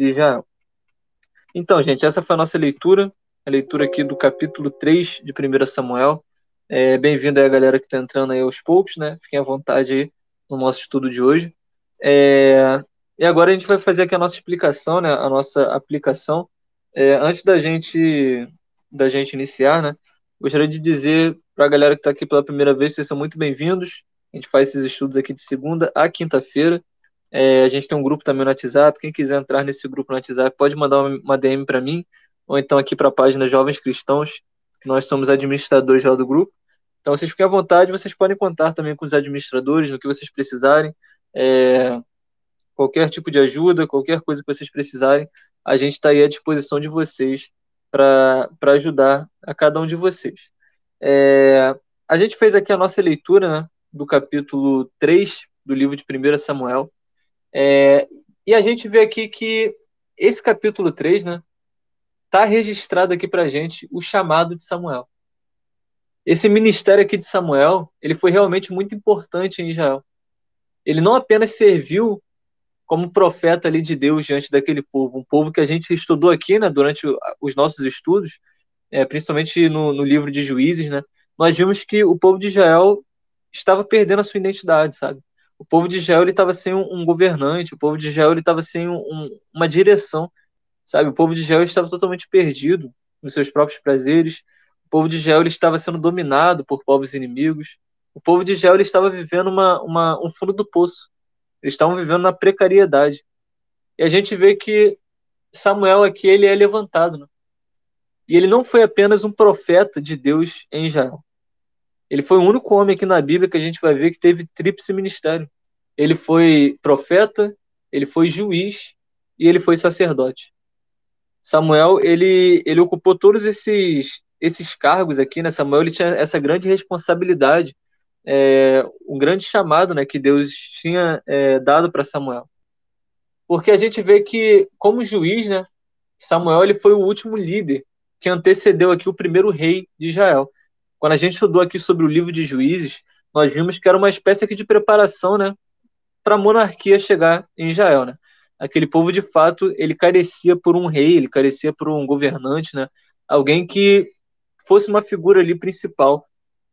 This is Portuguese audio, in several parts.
de Israel. Então, gente, essa foi a nossa leitura, a leitura aqui do capítulo 3 de 1 Samuel. É, Bem-vindo aí a galera que está entrando aí aos poucos, né? Fiquem à vontade aí no nosso estudo de hoje. É, e agora a gente vai fazer aqui a nossa explicação, né? A nossa aplicação. É, antes da gente da gente iniciar, né? Gostaria de dizer para a galera que está aqui pela primeira vez, vocês são muito bem-vindos. A gente faz esses estudos aqui de segunda a quinta-feira. É, a gente tem um grupo também no WhatsApp. Quem quiser entrar nesse grupo no WhatsApp pode mandar uma, DM para mim, ou então aqui para a página Jovens Cristãos, que nós somos administradores lá do grupo. Então vocês fiquem à vontade, vocês podem contar também com os administradores no que vocês precisarem. É, qualquer tipo de ajuda, qualquer coisa que vocês precisarem, a gente está aí à disposição de vocês para ajudar a cada um de vocês. É, a gente fez aqui a nossa leitura né, do capítulo 3 do livro de 1 Samuel. É, e a gente vê aqui que esse capítulo 3, né, está registrado aqui para a gente o chamado de Samuel. Esse ministério aqui de Samuel, ele foi realmente muito importante em Israel. Ele não apenas serviu como profeta ali de Deus diante daquele povo, um povo que a gente estudou aqui, né, durante os nossos estudos, é, principalmente no, no, livro de Juízes, né, nós vimos que o povo de Israel estava perdendo a sua identidade, sabe? O povo de Israel estava sem um, um, governante, o povo de Israel estava sem um, uma direção, sabe? O povo de Israel estava totalmente perdido nos seus próprios prazeres. O povo de Israel estava sendo dominado por povos inimigos. O povo de Israel estava vivendo uma, uma, um fundo do poço. Eles estavam vivendo na precariedade. E a gente vê que Samuel aqui ele é levantado. Né? E ele não foi apenas um profeta de Deus em Israel. Ele foi o único homem aqui na Bíblia que a gente vai ver que teve tríplice ministério. Ele foi profeta, ele foi juiz e ele foi sacerdote. Samuel, ele, ele ocupou todos esses, esses cargos aqui, né? Samuel ele tinha essa grande responsabilidade é, um grande chamado né, que Deus tinha é, dado para Samuel. Porque a gente vê que, como juiz, né, Samuel ele foi o último líder que antecedeu aqui o primeiro rei de Israel. Quando a gente estudou aqui sobre o livro de Juízes, nós vimos que era uma espécie aqui de preparação né, para a monarquia chegar em Israel. Né? Aquele povo, de fato, ele carecia por um rei, ele carecia por um governante, né? alguém que fosse uma figura ali principal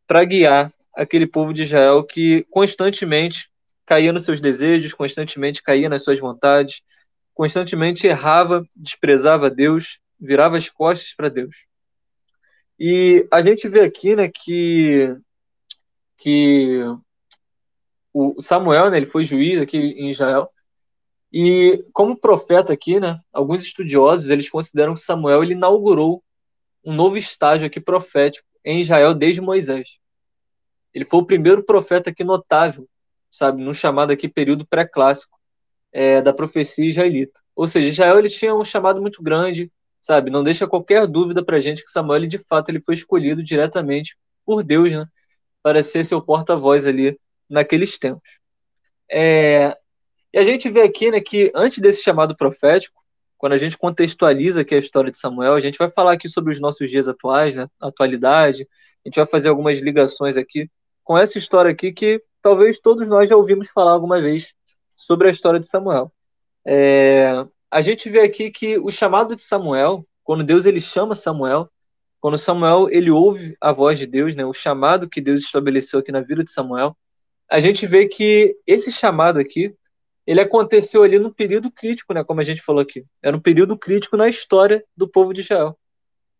para guiar aquele povo de Israel que constantemente caía nos seus desejos, constantemente caía nas suas vontades, constantemente errava, desprezava Deus, virava as costas para Deus. E a gente vê aqui, né, que que o Samuel, né, ele foi juiz aqui em Israel. E como profeta aqui, né, alguns estudiosos, eles consideram que Samuel ele inaugurou um novo estágio aqui profético em Israel desde Moisés. Ele foi o primeiro profeta aqui notável, sabe, no chamado aqui período pré-clássico é, da profecia israelita. Ou seja, Israel ele tinha um chamado muito grande, sabe? Não deixa qualquer dúvida para gente que Samuel, de fato, ele foi escolhido diretamente por Deus, né? Para ser seu porta-voz ali naqueles tempos. É, e a gente vê aqui, né, que antes desse chamado profético, quando a gente contextualiza aqui a história de Samuel, a gente vai falar aqui sobre os nossos dias atuais, né? Atualidade. A gente vai fazer algumas ligações aqui com essa história aqui que talvez todos nós já ouvimos falar alguma vez sobre a história de Samuel. É, a gente vê aqui que o chamado de Samuel, quando Deus ele chama Samuel, quando Samuel ele ouve a voz de Deus, né, o chamado que Deus estabeleceu aqui na vida de Samuel, a gente vê que esse chamado aqui, ele aconteceu ali no período crítico, né, como a gente falou aqui. Era um período crítico na história do povo de Israel.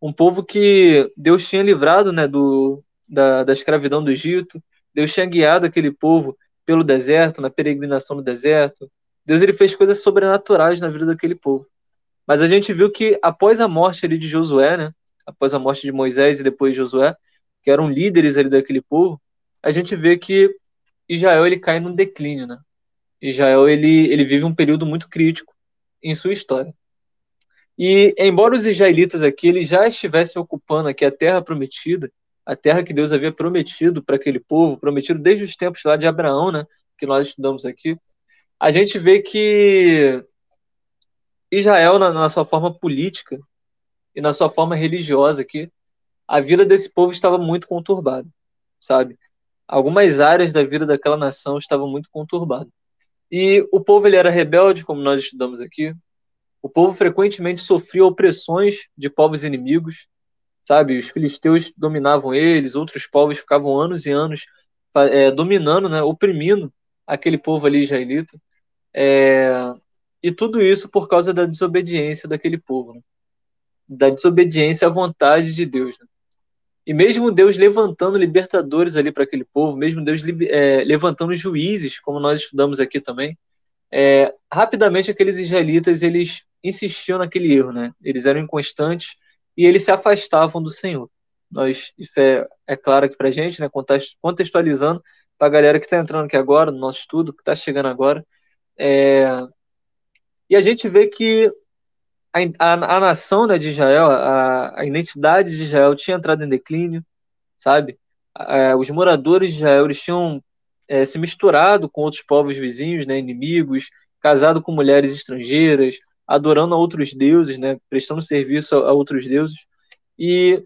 Um povo que Deus tinha livrado, né, do, da, da escravidão do Egito. Deus tinha guiado aquele povo pelo deserto, na peregrinação no deserto. Deus ele fez coisas sobrenaturais na vida daquele povo. Mas a gente viu que após a morte ali de Josué, né, após a morte de Moisés e depois de Josué, que eram líderes ali daquele povo, a gente vê que Israel ele cai num declínio, né? Israel ele, ele vive um período muito crítico em sua história. E embora os israelitas aqui eles já estivessem ocupando aqui a terra prometida, a terra que Deus havia prometido para aquele povo, prometido desde os tempos lá de Abraão, né, que nós estudamos aqui, a gente vê que Israel, na, na sua forma política e na sua forma religiosa aqui, a vida desse povo estava muito conturbada, sabe? Algumas áreas da vida daquela nação estavam muito conturbadas. E o povo ele era rebelde, como nós estudamos aqui. O povo frequentemente sofria opressões de povos inimigos, sabe? Os filisteus dominavam eles, outros povos ficavam anos e anos é, dominando, né, oprimindo aquele povo ali israelita. É, e tudo isso por causa da desobediência daquele povo, né? da desobediência à vontade de Deus. Né? E mesmo Deus levantando libertadores ali para aquele povo, mesmo Deus é, levantando juízes, como nós estudamos aqui também, é, rapidamente aqueles israelitas eles insistiam naquele erro, né? Eles eram inconstantes e eles se afastavam do Senhor. Nós, isso é, é claro aqui para gente, né? Contextualizando para a galera que está entrando aqui agora, no nosso estudo, que está chegando agora. É, e a gente vê que a, a, a nação né, de Israel, a, a, identidade de Israel tinha entrado em declínio, sabe? os moradores de Israel eles tinham é, se misturado com outros povos vizinhos, né, inimigos, casado com mulheres estrangeiras, adorando a outros deuses, né, prestando serviço a, a outros deuses. E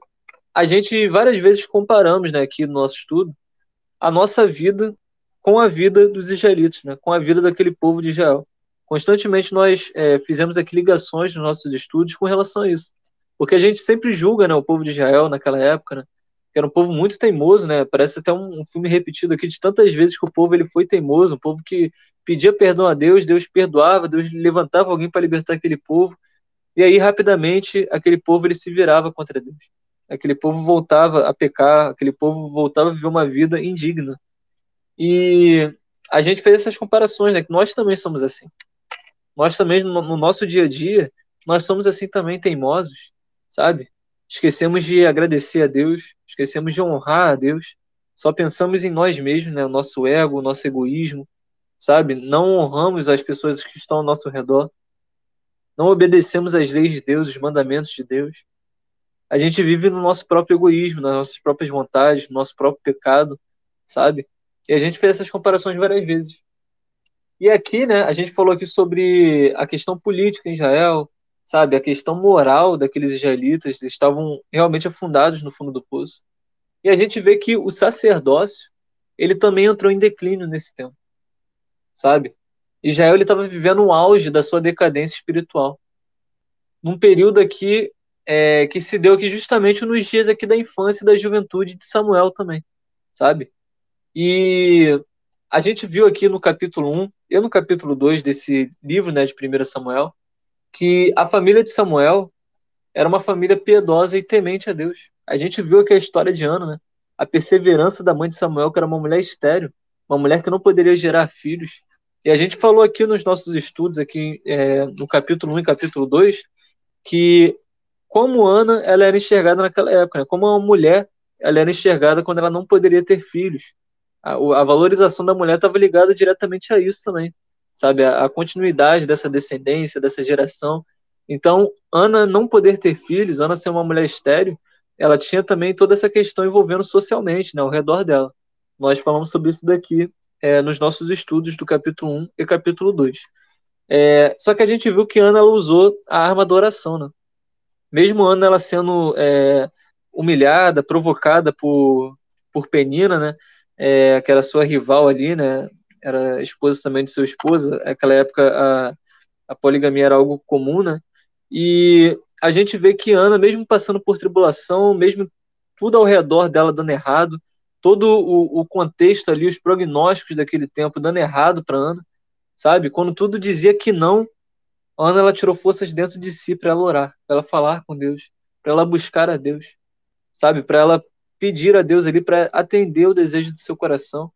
a gente várias vezes comparamos, né, aqui no nosso estudo, a nossa vida com a vida dos israelitas, né, com a vida daquele povo de Israel. Constantemente nós é, fizemos aqui ligações nos nossos estudos com relação a isso, porque a gente sempre julga, né, o povo de Israel naquela época, né, que era um povo muito teimoso, né? Parece até um, filme repetido aqui de tantas vezes que o povo ele foi teimoso, um povo que pedia perdão a Deus, Deus perdoava, Deus levantava alguém para libertar aquele povo, e aí rapidamente aquele povo ele se virava contra Deus. Aquele povo voltava a pecar, aquele povo voltava a viver uma vida indigna. E a gente fez essas comparações, né? Que nós também somos assim. Nós também no, no nosso dia a dia, nós somos assim também teimosos, sabe? Esquecemos de agradecer a Deus, esquecemos de honrar a Deus, só pensamos em nós mesmos, né? O nosso ego, o nosso egoísmo, sabe? Não honramos as pessoas que estão ao nosso redor, não obedecemos às leis de Deus, os mandamentos de Deus. A gente vive no nosso próprio egoísmo, nas nossas próprias vontades, no nosso próprio pecado, sabe? E a gente fez essas comparações várias vezes. E aqui, né, a gente falou aqui sobre a questão política em Israel, sabe? A questão moral daqueles israelitas, eles estavam realmente afundados no fundo do poço. E a gente vê que o sacerdócio, ele também entrou em declínio nesse tempo, sabe? Israel estava vivendo o auge da sua decadência espiritual. Num período aqui é, que se deu aqui justamente nos dias aqui da infância e da juventude de Samuel também, sabe? E a gente viu aqui no capítulo 1 e no capítulo 2 desse livro né, de 1 Samuel, que a família de Samuel era uma família piedosa e temente a Deus. A gente viu aqui a história de Ana, né? A perseverança da mãe de Samuel, que era uma mulher estéril, uma mulher que não poderia gerar filhos. E a gente falou aqui nos nossos estudos, aqui é, no capítulo 1 e capítulo 2, que como Ana ela era enxergada naquela época, né? como uma mulher ela era enxergada quando ela não poderia ter filhos. A, a valorização da mulher estava ligada diretamente a isso também sabe? A, a continuidade dessa descendência, dessa geração. Então, Ana não poder ter filhos, Ana ser uma mulher estéril, ela tinha também toda essa questão envolvendo socialmente, né, ao redor dela. Nós falamos sobre isso daqui é, nos nossos estudos do capítulo 1 e capítulo 2. É, só que a gente viu que Ana ela usou a arma da oração, né? Mesmo Ana ela sendo é, humilhada, provocada por, por Penina, né? É, que era sua rival ali, né? era esposa também de seu esposo. Naquela época a, a poligamia era algo comum, né? E a gente vê que Ana, mesmo passando por tribulação, mesmo tudo ao redor dela dando errado, todo o, o contexto ali, os prognósticos daquele tempo dando errado para Ana, sabe? Quando tudo dizia que não, Ana ela tirou forças dentro de si para ela orar, para ela falar com Deus, para ela buscar a Deus, sabe? Para ela pedir a Deus ali para atender o desejo do seu coração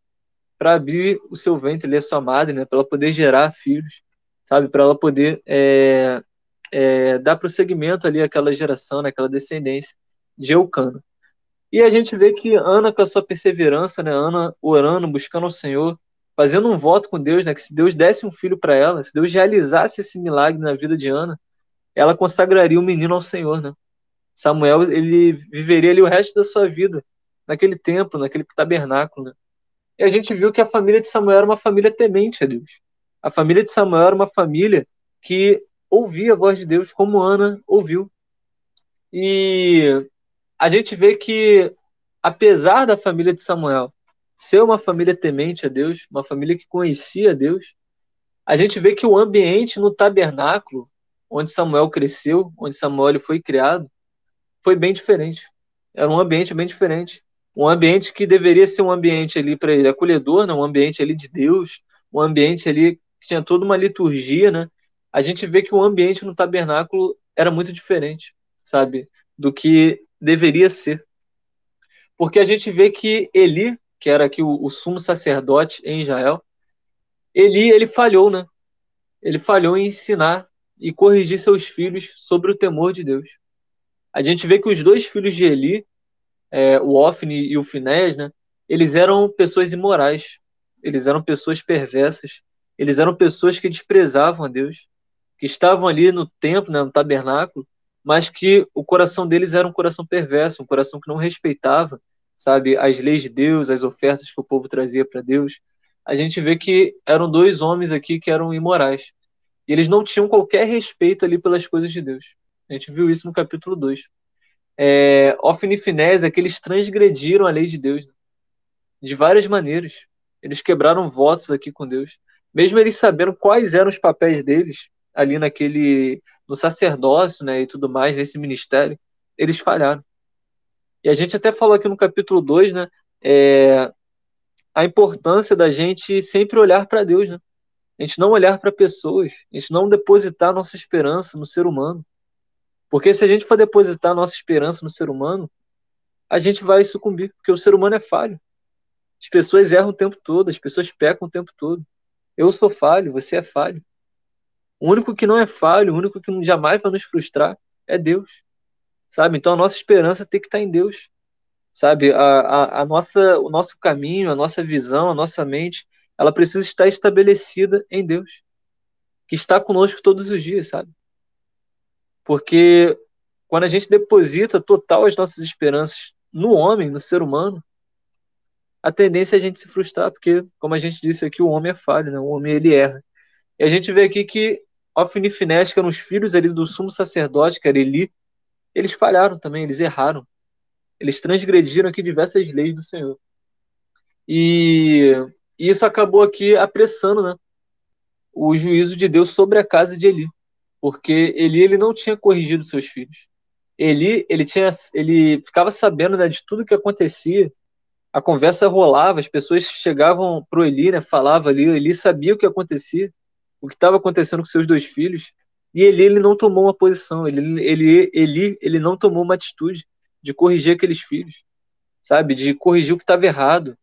para abrir o seu ventre, ali, a sua madre, né, para ela poder gerar filhos, sabe, para ela poder é, é, dar prosseguimento ali àquela geração, naquela descendência de Eucana. E a gente vê que Ana, com a sua perseverança, né, Ana orando, buscando o Senhor, fazendo um voto com Deus, né, que se Deus desse um filho para ela, se Deus realizasse esse milagre na vida de Ana, ela consagraria o menino ao Senhor, né? Samuel, ele viveria ali o resto da sua vida naquele templo, naquele tabernáculo, né? E a gente viu que a família de Samuel era uma família temente a Deus. A família de Samuel era uma família que ouvia a voz de Deus, como Ana ouviu. E a gente vê que, apesar da família de Samuel ser uma família temente a Deus, uma família que conhecia Deus, a gente vê que o ambiente no tabernáculo onde Samuel cresceu, onde Samuel foi criado, foi bem diferente. Era um ambiente bem diferente. Um ambiente que deveria ser um ambiente ali para ele acolhedor, né? um ambiente ali de Deus, um ambiente ali que tinha toda uma liturgia, né? A gente vê que o ambiente no tabernáculo era muito diferente, sabe, do que deveria ser. Porque a gente vê que Eli, que era aqui o, o sumo sacerdote em Israel, Eli, ele falhou, né? Ele falhou em ensinar e corrigir seus filhos sobre o temor de Deus. A gente vê que os dois filhos de Eli, é, o Ofni e o Finés, né, eles eram pessoas imorais, eles eram pessoas perversas, eles eram pessoas que desprezavam a Deus, que estavam ali no templo, né, no tabernáculo, mas que o coração deles era um coração perverso, um coração que não respeitava, sabe, as leis de Deus, as ofertas que o povo trazia para Deus. A gente vê que eram dois homens aqui que eram imorais. E eles não tinham qualquer respeito ali pelas coisas de Deus. A gente viu isso no capítulo 2. É, Ofni e Finés é que eles transgrediram a lei de Deus né? de várias maneiras. Eles quebraram votos aqui com Deus. Mesmo eles sabendo quais eram os papéis deles ali naquele no sacerdócio, né, e tudo mais nesse ministério, eles falharam. E a gente até falou aqui no capítulo 2, né, é, a importância da gente sempre olhar para Deus, né? A gente não olhar para pessoas, a gente não depositar nossa esperança no ser humano. Porque se a gente for depositar nossa esperança no ser humano, a gente vai sucumbir, porque o ser humano é falho. As pessoas erram o tempo todo, as pessoas pecam o tempo todo. Eu sou falho, você é falho. O único que não é falho, o único que jamais vai nos frustrar é Deus. Sabe? Então a nossa esperança tem que estar em Deus. Sabe? A, a, a nossa, o nosso caminho, a nossa visão, a nossa mente, ela precisa estar estabelecida em Deus, que está conosco todos os dias, sabe? Porque quando a gente deposita total as nossas esperanças no homem, no ser humano, a tendência é a gente se frustrar, porque, como a gente disse aqui, o homem é falho, né? o homem ele erra. E a gente vê aqui que Ofni e Finés, que eram os filhos ali do sumo sacerdote, que era Eli, eles falharam também, eles erraram. Eles transgrediram aqui diversas leis do Senhor. E, e isso acabou aqui apressando né, o juízo de Deus sobre a casa de Eli. Porque Eli ele não tinha corrigido seus filhos. Eli, ele, tinha, ele ficava sabendo né, de tudo que acontecia. A conversa rolava, as pessoas chegavam pro Eli, né, falava ali, Eli sabia o que acontecia, o que estava acontecendo com seus dois filhos, e Eli ele não tomou uma posição, ele, ele, Eli, ele não tomou uma atitude de corrigir aqueles filhos, sabe, de corrigir o que estava errado,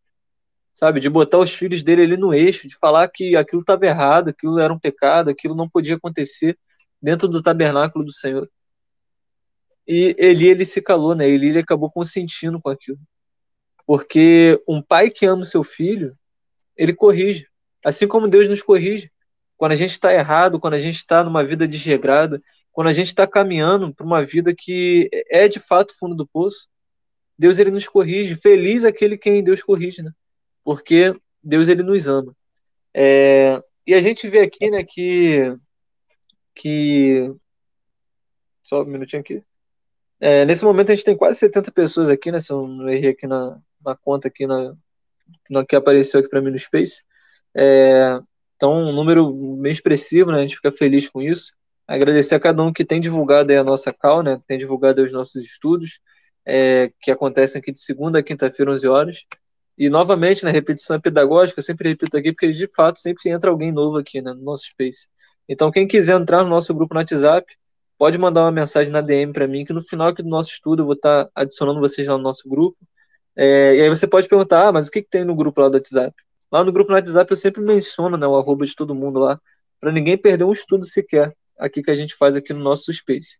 sabe, de botar os filhos dele ali no eixo, de falar que aquilo estava errado, aquilo era um pecado, aquilo não podia acontecer dentro do tabernáculo do Senhor. E Eli ele se calou, né? Eli ele acabou consentindo com aquilo. Porque um pai que ama o seu filho, ele corrige. Assim como Deus nos corrige. Quando a gente está errado, quando a gente está numa vida desregrada, quando a gente está caminhando para uma vida que é de fato fundo do poço, Deus ele nos corrige. Feliz aquele quem Deus corrige, né? Porque Deus ele nos ama. É, e a gente vê aqui, né, que que só um minutinho aqui. É, nesse momento a gente tem quase 70 pessoas aqui, né? Se eu não errei aqui na, na conta aqui na, na que apareceu aqui para mim no Space. É, então, um número bem expressivo, né? A gente fica feliz com isso. Agradecer a cada um que tem divulgado a nossa cal, né? Tem divulgado os nossos estudos, é, que acontecem aqui de segunda a quinta-feira, 11 horas. E, novamente, na né, repetição pedagógica, eu sempre repito aqui, porque de fato sempre entra alguém novo aqui né, no nosso Space. Então, quem quiser entrar no nosso grupo no WhatsApp, pode mandar uma mensagem na DM para mim, que no final aqui do nosso estudo eu vou estar adicionando vocês lá no nosso grupo. É, e aí você pode perguntar, ah, mas o que, que tem no grupo lá do WhatsApp? Lá no grupo do WhatsApp eu sempre menciono né, o arroba de todo mundo lá, para ninguém perder um estudo sequer aqui que a gente faz aqui no nosso Space.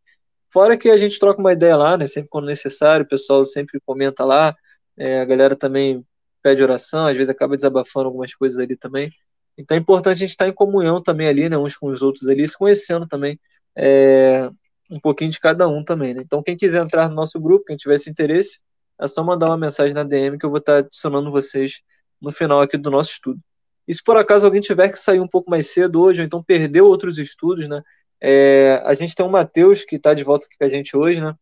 Fora que a gente troca uma ideia lá, né, sempre quando necessário, o pessoal sempre comenta lá, é, a galera também pede oração, às vezes acaba desabafando algumas coisas ali também. Então é importante a gente estar em comunhão também ali, né, uns com os outros ali, se conhecendo também é, um pouquinho de cada um também. Né? Então quem quiser entrar no nosso grupo, quem tiver esse interesse, é só mandar uma mensagem na DM que eu vou estar adicionando vocês no final aqui do nosso estudo. E se por acaso alguém tiver que sair um pouco mais cedo hoje, ou então perdeu outros estudos, né? É, a gente tem o Matheus que está de volta aqui com a gente hoje, né?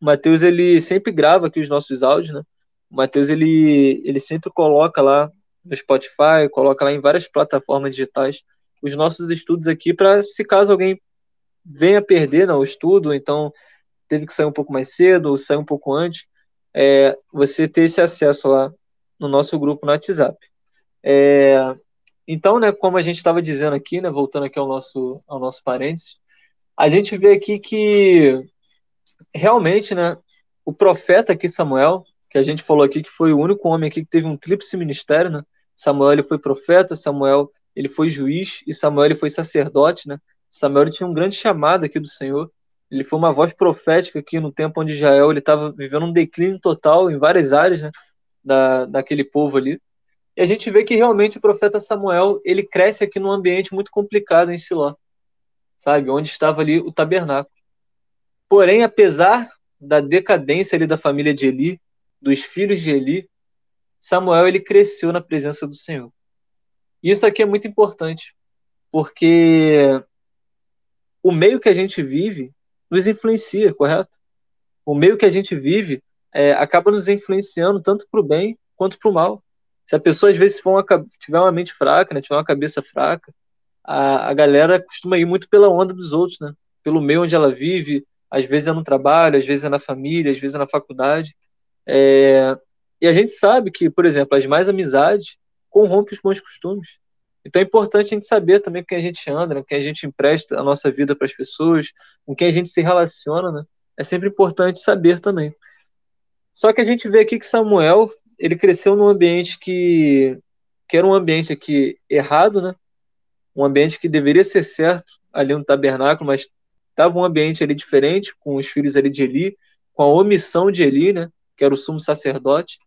O Matheus, ele sempre grava aqui os nossos áudios, né? O Matheus, ele, ele sempre coloca lá no Spotify, coloca lá em várias plataformas digitais os nossos estudos aqui para se caso alguém venha perder no estudo, então teve que sair um pouco mais cedo, ou sair um pouco antes, é, você ter esse acesso lá no nosso grupo no WhatsApp. É, então, né, como a gente estava dizendo aqui, né, voltando aqui ao nosso, ao nosso parênteses, a gente vê aqui que realmente, né, o profeta aqui, Samuel, que a gente falou aqui que foi o único homem aqui que teve um tríplice ministério, né? Samuel ele foi profeta, Samuel ele foi juiz e Samuel ele foi sacerdote, né? Samuel tinha um grande chamado aqui do Senhor. Ele foi uma voz profética aqui no tempo onde Israel ele estava vivendo um declínio total em várias áreas, né? Da, daquele povo ali. E a gente vê que realmente o profeta Samuel ele cresce aqui num ambiente muito complicado em Siló, sabe? Onde estava ali o tabernáculo. Porém, apesar da decadência ali da família de Eli, dos filhos de Eli, Samuel ele cresceu na presença do Senhor. Isso aqui é muito importante, porque o meio que a gente vive nos influencia, correto? O meio que a gente vive é, acaba nos influenciando tanto para o bem quanto para o mal. Se a pessoa às vezes for uma, tiver uma mente fraca, né, tiver uma cabeça fraca, a, a galera costuma ir muito pela onda dos outros, né? Pelo meio onde ela vive, às vezes é no trabalho, às vezes é na família, às vezes é na faculdade. É... E a gente sabe que, por exemplo, as mais amizades corrompem os bons costumes. Então é importante a gente saber também com quem a gente anda, né? com quem a gente empresta a nossa vida para as pessoas, com quem a gente se relaciona, né? É sempre importante saber também. Só que a gente vê aqui que Samuel, ele cresceu num ambiente que, que era um ambiente aqui errado, né? Um ambiente que deveria ser certo ali no tabernáculo, mas estava um ambiente ali diferente, com os filhos ali de Eli, com a omissão de Eli, né, que era o sumo sacerdote,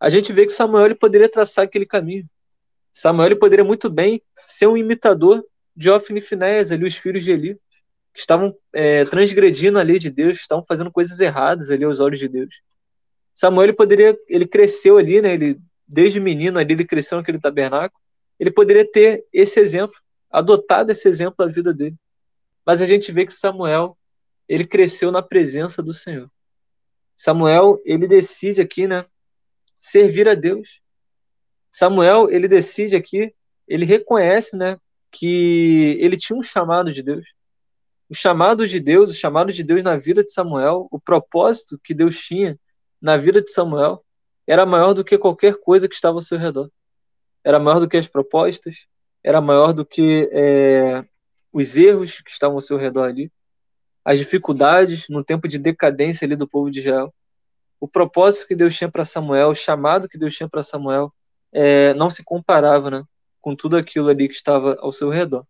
a gente vê que Samuel ele poderia traçar aquele caminho. Samuel ele poderia muito bem ser um imitador de Ofni e Finéias, ali, os filhos de Eli, que estavam é, transgredindo a lei de Deus, estavam fazendo coisas erradas ali aos olhos de Deus. Samuel ele poderia, ele cresceu ali, né, ele, desde menino ali, ele cresceu naquele tabernáculo, ele poderia ter esse exemplo, adotado esse exemplo na vida dele. Mas a gente vê que Samuel, ele cresceu na presença do Senhor. Samuel, ele decide aqui, né, servir a Deus. Samuel, ele decide aqui, ele reconhece, né, que ele tinha um chamado de Deus. O chamado de Deus, o chamado de Deus na vida de Samuel, o propósito que Deus tinha na vida de Samuel era maior do que qualquer coisa que estava ao seu redor. Era maior do que as propostas, era maior do que é, os erros que estavam ao seu redor ali, as dificuldades no tempo de decadência ali do povo de Israel, o propósito que Deus tinha para Samuel, o chamado que Deus tinha para Samuel, é, não se comparava né, com tudo aquilo ali que estava ao seu redor.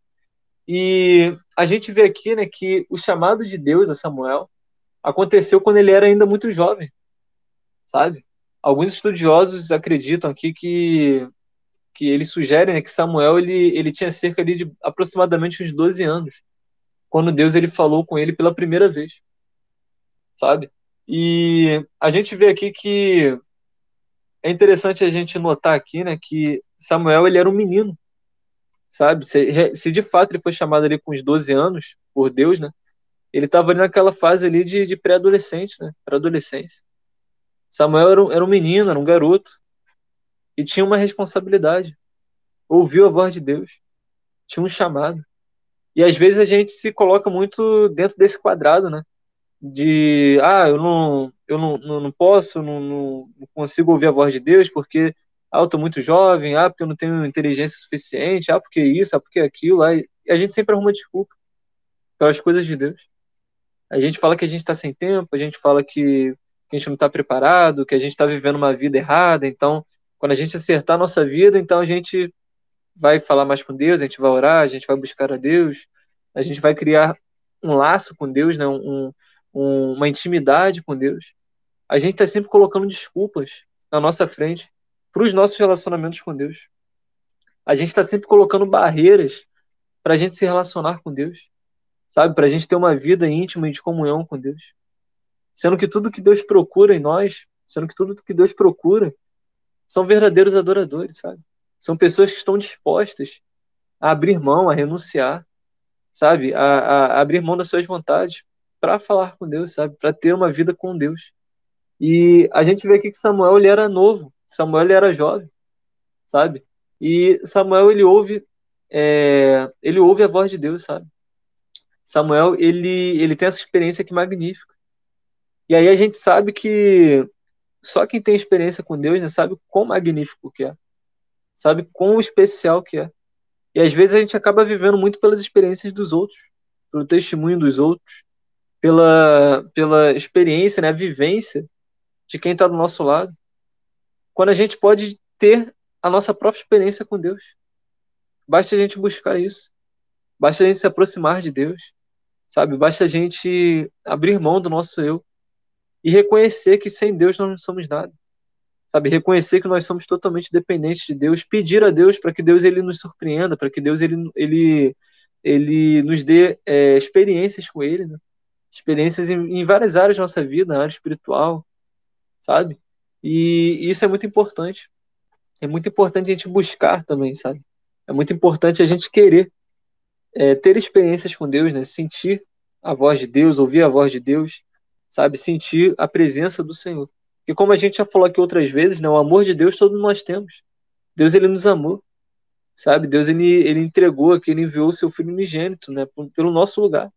E a gente vê aqui né, que o chamado de Deus a Samuel aconteceu quando ele era ainda muito jovem, sabe? Alguns estudiosos acreditam aqui que que ele sugere né, que Samuel ele, ele tinha cerca ali de aproximadamente uns 12 anos, quando Deus ele falou com ele pela primeira vez, sabe? E a gente vê aqui que é interessante a gente notar aqui, né, que Samuel ele era um menino, sabe? Se, se de fato ele foi chamado ali com uns 12 anos por Deus, né? Ele estava ali naquela fase ali de, de pré-adolescente, né? Pré-adolescência. Samuel era um, era um menino, era um garoto, e tinha uma responsabilidade. Ouviu a voz de Deus, tinha um chamado. E às vezes a gente se coloca muito dentro desse quadrado, né? De, ah, eu não, eu não, não, não posso, não, não, consigo ouvir a voz de Deus porque, ah, eu tô muito jovem, ah, porque eu não tenho inteligência suficiente, ah, porque isso, ah, porque aquilo. Ah, e a gente sempre arruma desculpa pelas coisas de Deus. A gente fala que a gente está sem tempo, a gente fala que, que a gente não está preparado, que a gente está vivendo uma vida errada, então quando a gente acertar a nossa vida, então a gente vai falar mais com Deus, a gente vai orar, a gente vai buscar a Deus, a gente vai criar um laço com Deus, né? um, um, uma intimidade com Deus. A gente está sempre colocando desculpas na nossa frente para os nossos relacionamentos com Deus. A gente está sempre colocando barreiras para a gente se relacionar com Deus, sabe? Para a gente ter uma vida íntima e de comunhão com Deus. Sendo que tudo que Deus procura em nós, sendo que tudo que Deus procura são verdadeiros adoradores, sabe? São pessoas que estão dispostas a abrir mão, a renunciar, sabe? A, a, a abrir mão das suas vontades para falar com Deus, sabe? Para ter uma vida com Deus. E a gente vê aqui que Samuel ele era novo, Samuel ele era jovem, sabe? E Samuel ele ouve, é, ele ouve a voz de Deus, sabe? Samuel, ele, ele tem essa experiência que magnífica. E aí a gente sabe que só quem tem experiência com Deus né, sabe quão magnífico que é. Sabe quão especial que é. E às vezes a gente acaba vivendo muito pelas experiências dos outros, pelo testemunho dos outros, pela, pela experiência, né, a vivência de quem está do nosso lado. Quando a gente pode ter a nossa própria experiência com Deus. Basta a gente buscar isso. Basta a gente se aproximar de Deus. Sabe? Basta a gente abrir mão do nosso eu e reconhecer que sem Deus nós não somos nada. Sabe, reconhecer que nós somos totalmente dependentes de Deus, pedir a Deus para que Deus ele nos surpreenda, para que Deus ele, ele, ele nos dê é, experiências com Ele, né? Experiências em, em, várias áreas da nossa vida, na área espiritual, sabe? E, isso é muito importante. É muito importante a gente buscar também, sabe? É muito importante a gente querer é, ter experiências com Deus, né? Sentir a voz de Deus, ouvir a voz de Deus, sabe? Sentir a presença do Senhor. E como a gente já falou aqui outras vezes, né, o amor de Deus todos nós temos. Deus ele nos amou, sabe? Deus ele, ele entregou aqui, ele enviou o seu filho unigênito, né, pelo nosso lugar,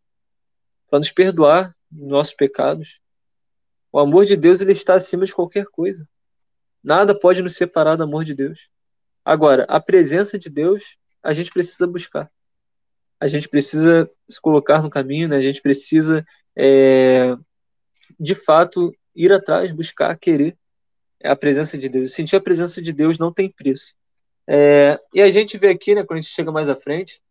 para nos perdoar nossos pecados. O amor de Deus ele está acima de qualquer coisa. Nada pode nos separar do amor de Deus. Agora, a presença de Deus, a gente precisa buscar. A gente precisa se colocar no caminho, né? a gente precisa é, de fato, ir atrás, buscar, querer a presença de Deus. Sentir a presença de Deus não tem preço. É, e a gente vê aqui, né, quando a gente chega mais à frente,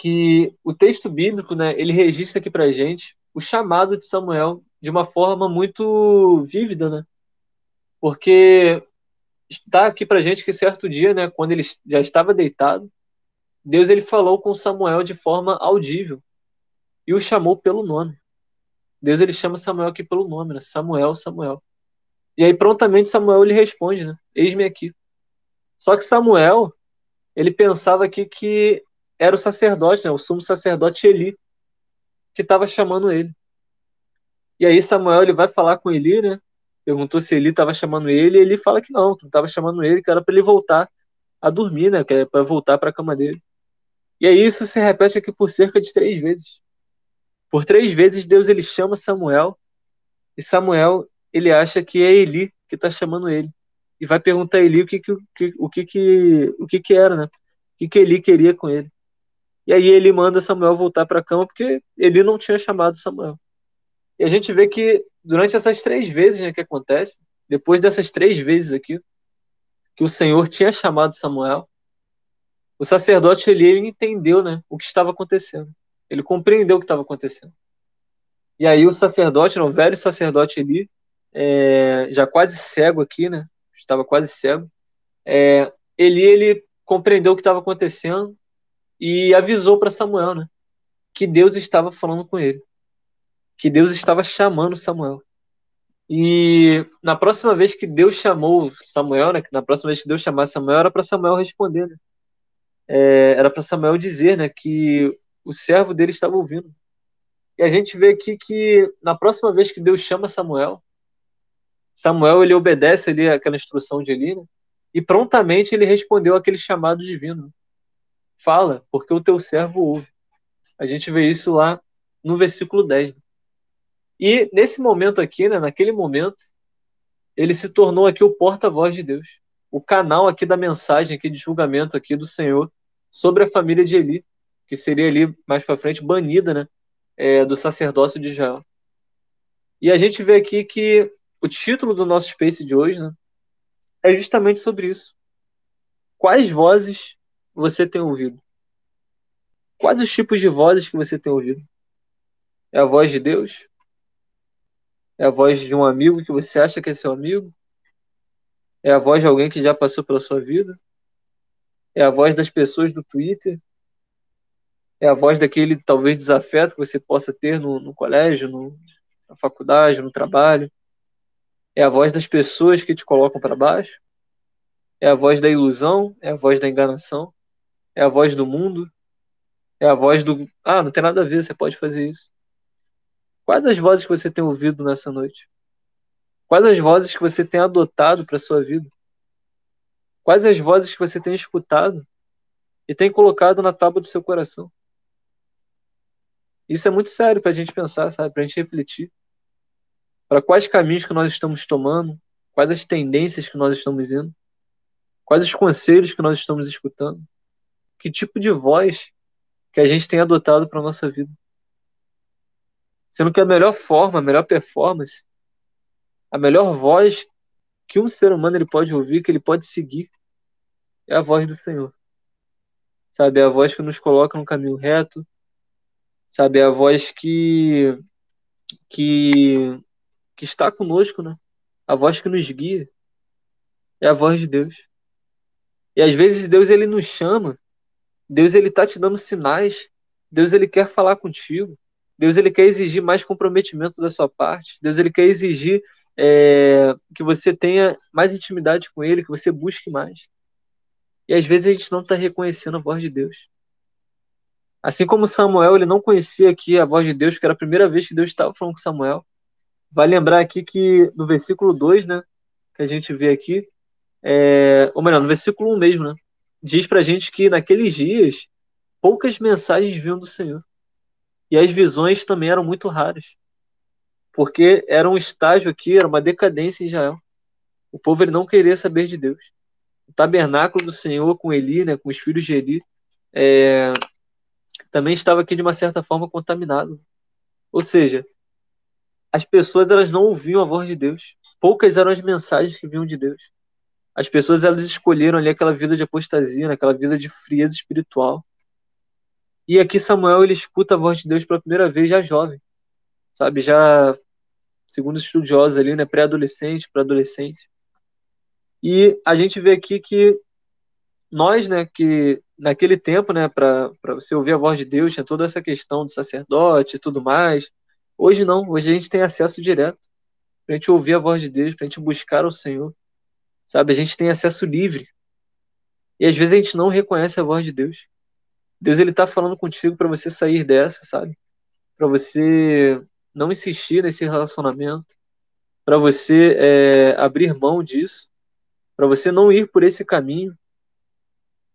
que o texto bíblico, né, ele registra aqui para gente o chamado de Samuel de uma forma muito vívida, né? Porque está aqui para gente que certo dia, né, quando ele já estava deitado, Deus ele falou com Samuel de forma audível e o chamou pelo nome. Deus ele chama Samuel aqui pelo nome, né? Samuel, Samuel. E aí prontamente Samuel lhe responde, né? Eis-me aqui. Só que Samuel, ele pensava aqui que era o sacerdote, né? O sumo sacerdote Eli, que estava chamando ele. E aí Samuel ele vai falar com Eli, né? Perguntou se Eli estava chamando ele, e ele fala que não, que não estava chamando ele, que era para ele voltar a dormir, né? Que era para voltar para a cama dele. E aí isso se repete aqui por cerca de três vezes. Por três vezes Deus ele chama Samuel e Samuel ele acha que é Eli que está chamando ele e vai perguntar a Eli o que que, o que, que, o que, que era, né? O que, que Eli queria com ele. E aí ele manda Samuel voltar para a cama porque ele não tinha chamado Samuel. E a gente vê que durante essas três vezes né, que acontece, depois dessas três vezes aqui, que o Senhor tinha chamado Samuel, o sacerdote Eli ele entendeu né, o que estava acontecendo. Ele compreendeu o que estava acontecendo. E aí o sacerdote, o velho sacerdote ali, é, já quase cego aqui, né? Estava quase cego. É, ele, ele compreendeu o que estava acontecendo e avisou para Samuel, né? Que Deus estava falando com ele. Que Deus estava chamando Samuel. E na próxima vez que Deus chamou Samuel, né? Na próxima vez que Deus chamasse Samuel, era para Samuel responder, né? É, era para Samuel dizer, né? Que o servo dele estava ouvindo. E a gente vê aqui que na próxima vez que Deus chama Samuel, Samuel ele obedece ali aquela instrução de Eli, né? e prontamente ele respondeu aquele chamado divino. Fala, porque o teu servo ouve. A gente vê isso lá no versículo 10. E nesse momento aqui, né, naquele momento, ele se tornou aqui o porta-voz de Deus, o canal aqui da mensagem aqui de julgamento aqui do Senhor sobre a família de Eli que seria ali mais para frente banida, né, é, do sacerdócio de Israel. E a gente vê aqui que o título do nosso Space de hoje, né, é justamente sobre isso. Quais vozes você tem ouvido? Quais os tipos de vozes que você tem ouvido? É a voz de Deus? É a voz de um amigo que você acha que é seu amigo? É a voz de alguém que já passou pela sua vida? É a voz das pessoas do Twitter? é a voz daquele talvez desafeto que você possa ter no, no colégio, no, na faculdade, no trabalho. É a voz das pessoas que te colocam para baixo. É a voz da ilusão, é a voz da enganação, é a voz do mundo, é a voz do ah, não tem nada a ver, você pode fazer isso. Quais as vozes que você tem ouvido nessa noite? Quais as vozes que você tem adotado para sua vida? Quais as vozes que você tem escutado e tem colocado na tábua do seu coração? Isso é muito sério para a gente pensar, sabe? Para a gente refletir. Para quais caminhos que nós estamos tomando, quais as tendências que nós estamos indo, quais os conselhos que nós estamos escutando, que tipo de voz que a gente tem adotado para nossa vida. Sendo que a melhor forma, a melhor performance, a melhor voz que um ser humano ele pode ouvir, que ele pode seguir, é a voz do Senhor. Sabe, é a voz que nos coloca no caminho reto, sabe, é a voz que que que está conosco, né? A voz que nos guia é a voz de Deus. E às vezes Deus ele nos chama, Deus ele tá te dando sinais, Deus ele quer falar contigo, Deus ele quer exigir mais comprometimento da sua parte, Deus ele quer exigir é, que você tenha mais intimidade com Ele, que você busque mais. E às vezes a gente não está reconhecendo a voz de Deus. Assim como Samuel, ele não conhecia aqui a voz de Deus, que era a primeira vez que Deus estava falando com Samuel. Vai lembrar aqui que no versículo 2, né, que a gente vê aqui, é, ou melhor, no versículo 1 mesmo, né, diz pra gente que naqueles dias poucas mensagens vinham do Senhor. E as visões também eram muito raras porque era um estágio aqui, era uma decadência em Israel. O povo ele não queria saber de Deus. O tabernáculo do Senhor com Eli, né, com os filhos de Eli, é, também estava aqui de uma certa forma contaminado. Ou seja, as pessoas elas não ouviam a voz de Deus. Poucas eram as mensagens que vinham de Deus. As pessoas elas escolheram ali aquela vida de apostasia, aquela vida de frieza espiritual. E aqui Samuel ele escuta a voz de Deus pela primeira vez já jovem sabe, já segundo os estudiosos ali, né, pré-adolescente para adolescente. E a gente vê aqui que nós, né, que naquele tempo, né, para você ouvir a voz de Deus, tinha toda essa questão do sacerdote e tudo mais. Hoje não, hoje a gente tem acesso direto para a gente ouvir a voz de Deus, para a gente buscar o Senhor, sabe? A gente tem acesso livre. E às vezes a gente não reconhece a voz de Deus. Deus ele tá falando contigo para você sair dessa, sabe? Para você não insistir nesse relacionamento, para você é, abrir mão disso, para você não ir por esse caminho.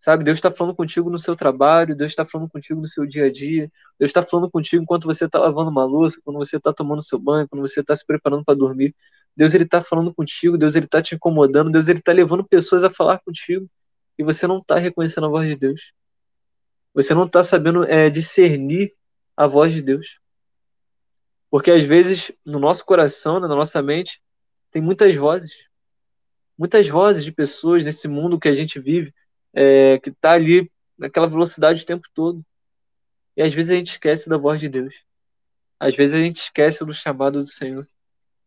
Sabe, Deus está falando contigo no seu trabalho, Deus está falando contigo no seu dia a dia, Deus está falando contigo enquanto você está lavando uma louça, quando você está tomando seu banho, quando você está se preparando para dormir. Deus ele está falando contigo, Deus ele está te incomodando, Deus ele está levando pessoas a falar contigo e você não está reconhecendo a voz de Deus. Você não está sabendo é, discernir a voz de Deus. Porque às vezes no nosso coração, né, na nossa mente, tem muitas vozes. Muitas vozes de pessoas nesse mundo que a gente vive, é, que está ali naquela velocidade o tempo todo. E às vezes a gente esquece da voz de Deus. Às vezes a gente esquece do chamado do Senhor.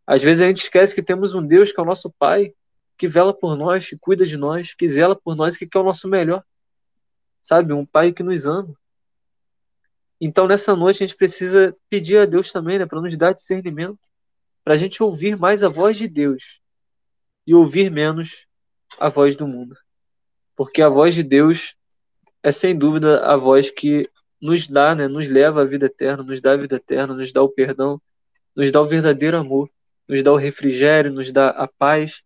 Às vezes a gente esquece que temos um Deus que é o nosso Pai, que vela por nós, que cuida de nós, que zela por nós, que quer o nosso melhor. Sabe? Um Pai que nos ama. Então, nessa noite, a gente precisa pedir a Deus também, né, para nos dar discernimento, para a gente ouvir mais a voz de Deus e ouvir menos a voz do mundo. Porque a voz de Deus é, sem dúvida, a voz que nos dá, né, nos leva à vida eterna, nos dá a vida eterna, nos dá o perdão, nos dá o verdadeiro amor, nos dá o refrigério, nos dá a paz.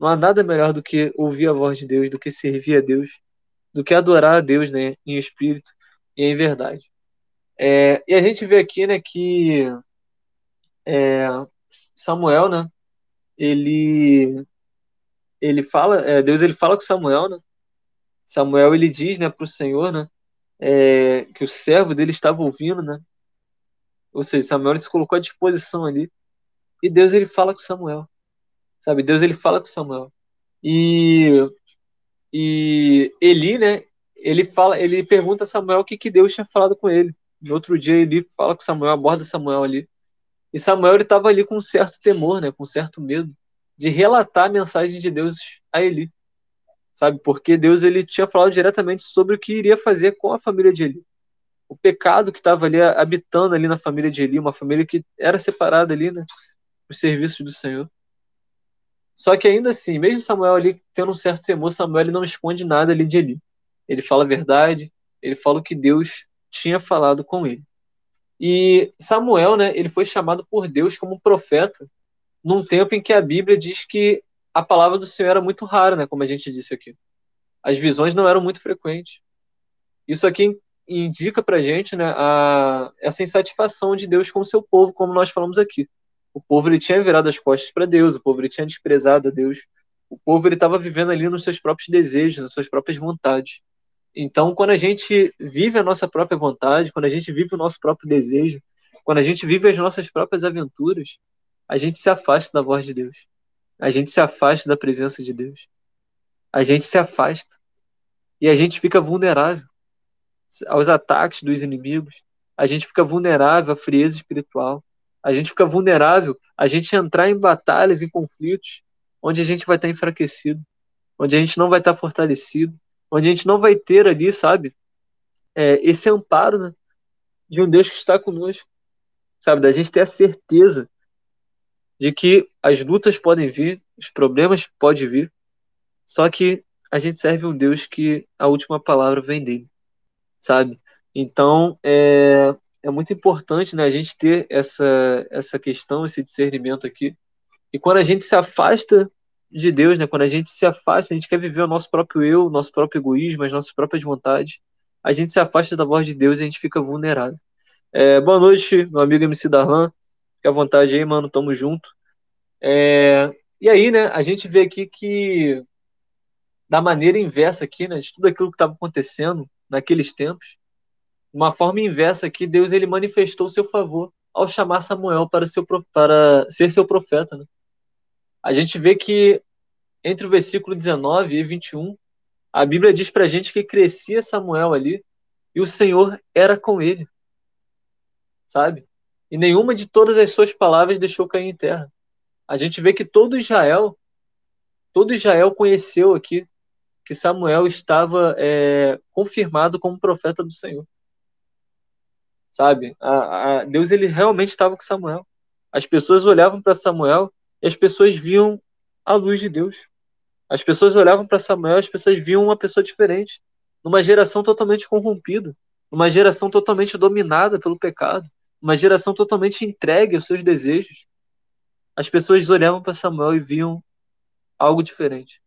Não há nada melhor do que ouvir a voz de Deus, do que servir a Deus, do que adorar a Deus né, em espírito e em verdade. É, e a gente vê aqui, né, que é, Samuel, né, ele ele fala, é, Deus ele fala com Samuel, né? Samuel ele diz, né, para o Senhor, né, é, que o servo dele estava ouvindo, né? Ou seja, Samuel se colocou à disposição ali e Deus ele fala com Samuel, sabe? Deus ele fala com Samuel e e Eli, né? Ele fala, ele pergunta a Samuel o que que Deus tinha falado com ele. No outro dia ele fala com Samuel, aborda Samuel ali. E Samuel ele estava ali com um certo temor, né, com um certo medo de relatar a mensagem de Deus a Eli. Sabe? Porque Deus ele tinha falado diretamente sobre o que iria fazer com a família de Eli. O pecado que estava ali habitando ali na família de Eli, uma família que era separada ali, né, os serviços do Senhor. Só que ainda assim, mesmo Samuel ali tendo um certo temor, Samuel ele não esconde nada ali de Eli. Ele fala a verdade, ele fala o que Deus tinha falado com ele. E Samuel, né, ele foi chamado por Deus como profeta num tempo em que a Bíblia diz que a palavra do Senhor era muito rara, né, como a gente disse aqui. As visões não eram muito frequentes. Isso aqui indica para gente né, a, essa insatisfação de Deus com o seu povo, como nós falamos aqui. O povo ele tinha virado as costas para Deus, o povo ele tinha desprezado a Deus, o povo ele estava vivendo ali nos seus próprios desejos, nas suas próprias vontades. Então, quando a gente vive a nossa própria vontade, quando a gente vive o nosso próprio desejo, quando a gente vive as nossas próprias aventuras, a gente se afasta da voz de Deus. A gente se afasta da presença de Deus. A gente se afasta. E a gente fica vulnerável aos ataques dos inimigos. A gente fica vulnerável à frieza espiritual. A gente fica vulnerável a gente entrar em batalhas, em conflitos, onde a gente vai estar enfraquecido, onde a gente não vai estar fortalecido, onde a gente não vai ter ali, sabe, é, esse amparo né, de um Deus que está conosco, sabe, da gente ter a certeza de que as lutas podem vir, os problemas podem vir, só que a gente serve um Deus que a última palavra vem dele, sabe? Então, é, é muito importante né, a gente ter essa, essa questão, esse discernimento aqui. E quando a gente se afasta de Deus, né, quando a gente se afasta, a gente quer viver o nosso próprio eu, o nosso próprio egoísmo, as nossas próprias vontades, a gente se afasta da voz de Deus e a gente fica vulnerável. É, boa noite, meu amigo MC Darlan. Fique à vontade aí, mano. Tamo junto. É, e aí, né, a gente vê aqui que, da maneira inversa aqui, né, de tudo aquilo que estava acontecendo naqueles tempos, uma forma inversa aqui, Deus ele manifestou o seu favor ao chamar Samuel para, seu, para ser seu profeta. Né? A gente vê que entre o versículo 19 e 21, a Bíblia diz para a gente que crescia Samuel ali e o Senhor era com ele. Sabe? E nenhuma de todas as suas palavras deixou cair em terra a gente vê que todo Israel, todo Israel conheceu aqui que Samuel estava é, confirmado como profeta do Senhor. Sabe? A, a, Deus ele realmente estava com Samuel. As pessoas olhavam para Samuel e as pessoas viam a luz de Deus. As pessoas olhavam para Samuel, as pessoas viam uma pessoa diferente, numa geração totalmente corrompida, numa geração totalmente dominada pelo pecado, uma geração totalmente entregue aos seus desejos, as pessoas olhavam para Samuel e viam algo diferente.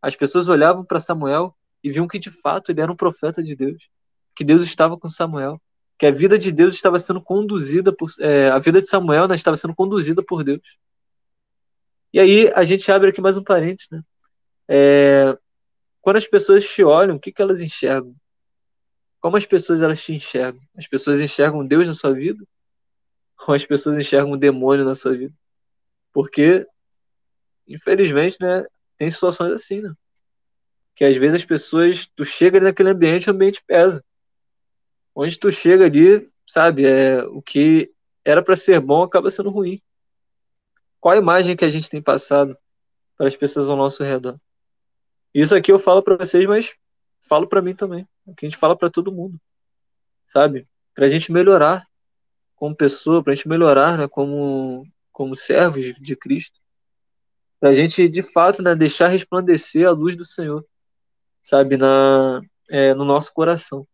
As pessoas olhavam para Samuel e viam que de fato ele era um profeta de Deus, que Deus estava com Samuel, que a vida de Deus estava sendo conduzida por é, a vida de Samuel né, estava sendo conduzida por Deus. E aí a gente abre aqui mais um parênteses, né? É, quando as pessoas te olham, o que, que elas enxergam? Como as pessoas elas te enxergam? As pessoas enxergam Deus na sua vida? Ou as pessoas enxergam um demônio na sua vida? Porque, infelizmente, né, tem situações assim, né? Que às vezes as pessoas, tu chega naquele ambiente, o ambiente pesa. Onde tu chega ali, sabe, é, o que era para ser bom acaba sendo ruim. Qual a imagem que a gente tem passado para as pessoas ao nosso redor? Isso aqui eu falo para vocês, mas falo para mim também. O que a gente fala para todo mundo, sabe? Para a gente melhorar como pessoa, para a gente melhorar, né, como como servos de Cristo, para a gente de fato né, deixar resplandecer a luz do Senhor, sabe, na, é, no nosso coração.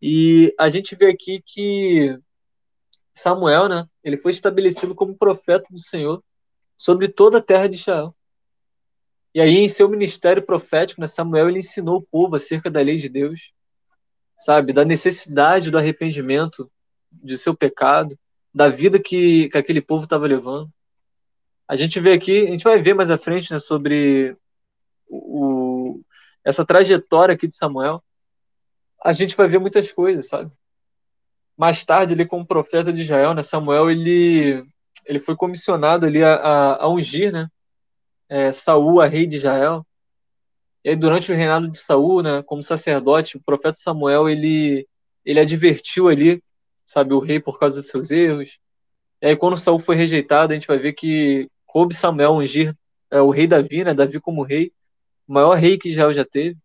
E a gente vê aqui que Samuel, né, ele foi estabelecido como profeta do Senhor sobre toda a terra de Israel. E aí, em seu ministério profético, né, Samuel ele ensinou o povo acerca da lei de Deus, sabe, da necessidade do arrependimento de seu pecado, da vida que, que aquele povo estava levando. A gente vê aqui, a gente vai ver mais à frente né, sobre o, essa trajetória aqui de Samuel. A gente vai ver muitas coisas, sabe? Mais tarde, ele como profeta de Israel, né, Samuel, ele, ele foi comissionado ali a, a, a ungir, né, é, Saul a rei de Israel. E aí, durante o reinado de Saul, né, como sacerdote, o profeta Samuel, ele, ele advertiu ali sabe, o rei por causa dos seus erros. E aí, quando Saul foi rejeitado, a gente vai ver que coube Samuel ungir é, o rei Davi, né? Davi como rei, o maior rei que Israel já teve.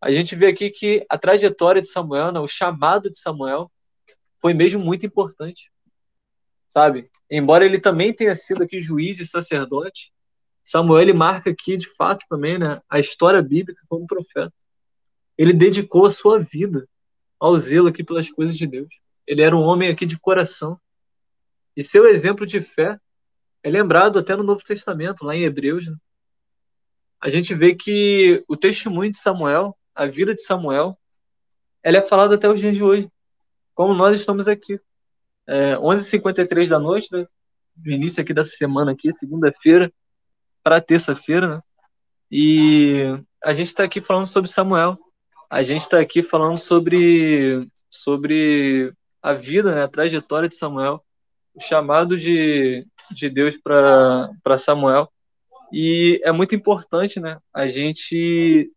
A gente vê aqui que a trajetória de Samuel, né, o chamado de Samuel, foi mesmo muito importante. Sabe? Embora ele também tenha sido aqui juiz e sacerdote, Samuel ele marca aqui de fato também, né, a história bíblica como profeta. Ele dedicou a sua vida ao zelo aqui pelas coisas de Deus. Ele era um homem aqui de coração. E seu exemplo de fé é lembrado até no Novo Testamento, lá em Hebreus. Né? A gente vê que o testemunho de Samuel, a vida de Samuel, ela é falada até os dias de hoje. Como nós estamos aqui. É, 11h53 da noite, né? no início aqui dessa semana aqui, segunda-feira para terça-feira, né? E a gente está aqui falando sobre Samuel. A gente está aqui falando sobre, sobre a vida, né, a trajetória de Samuel, o chamado de, de Deus para Samuel. E é muito importante né, a gente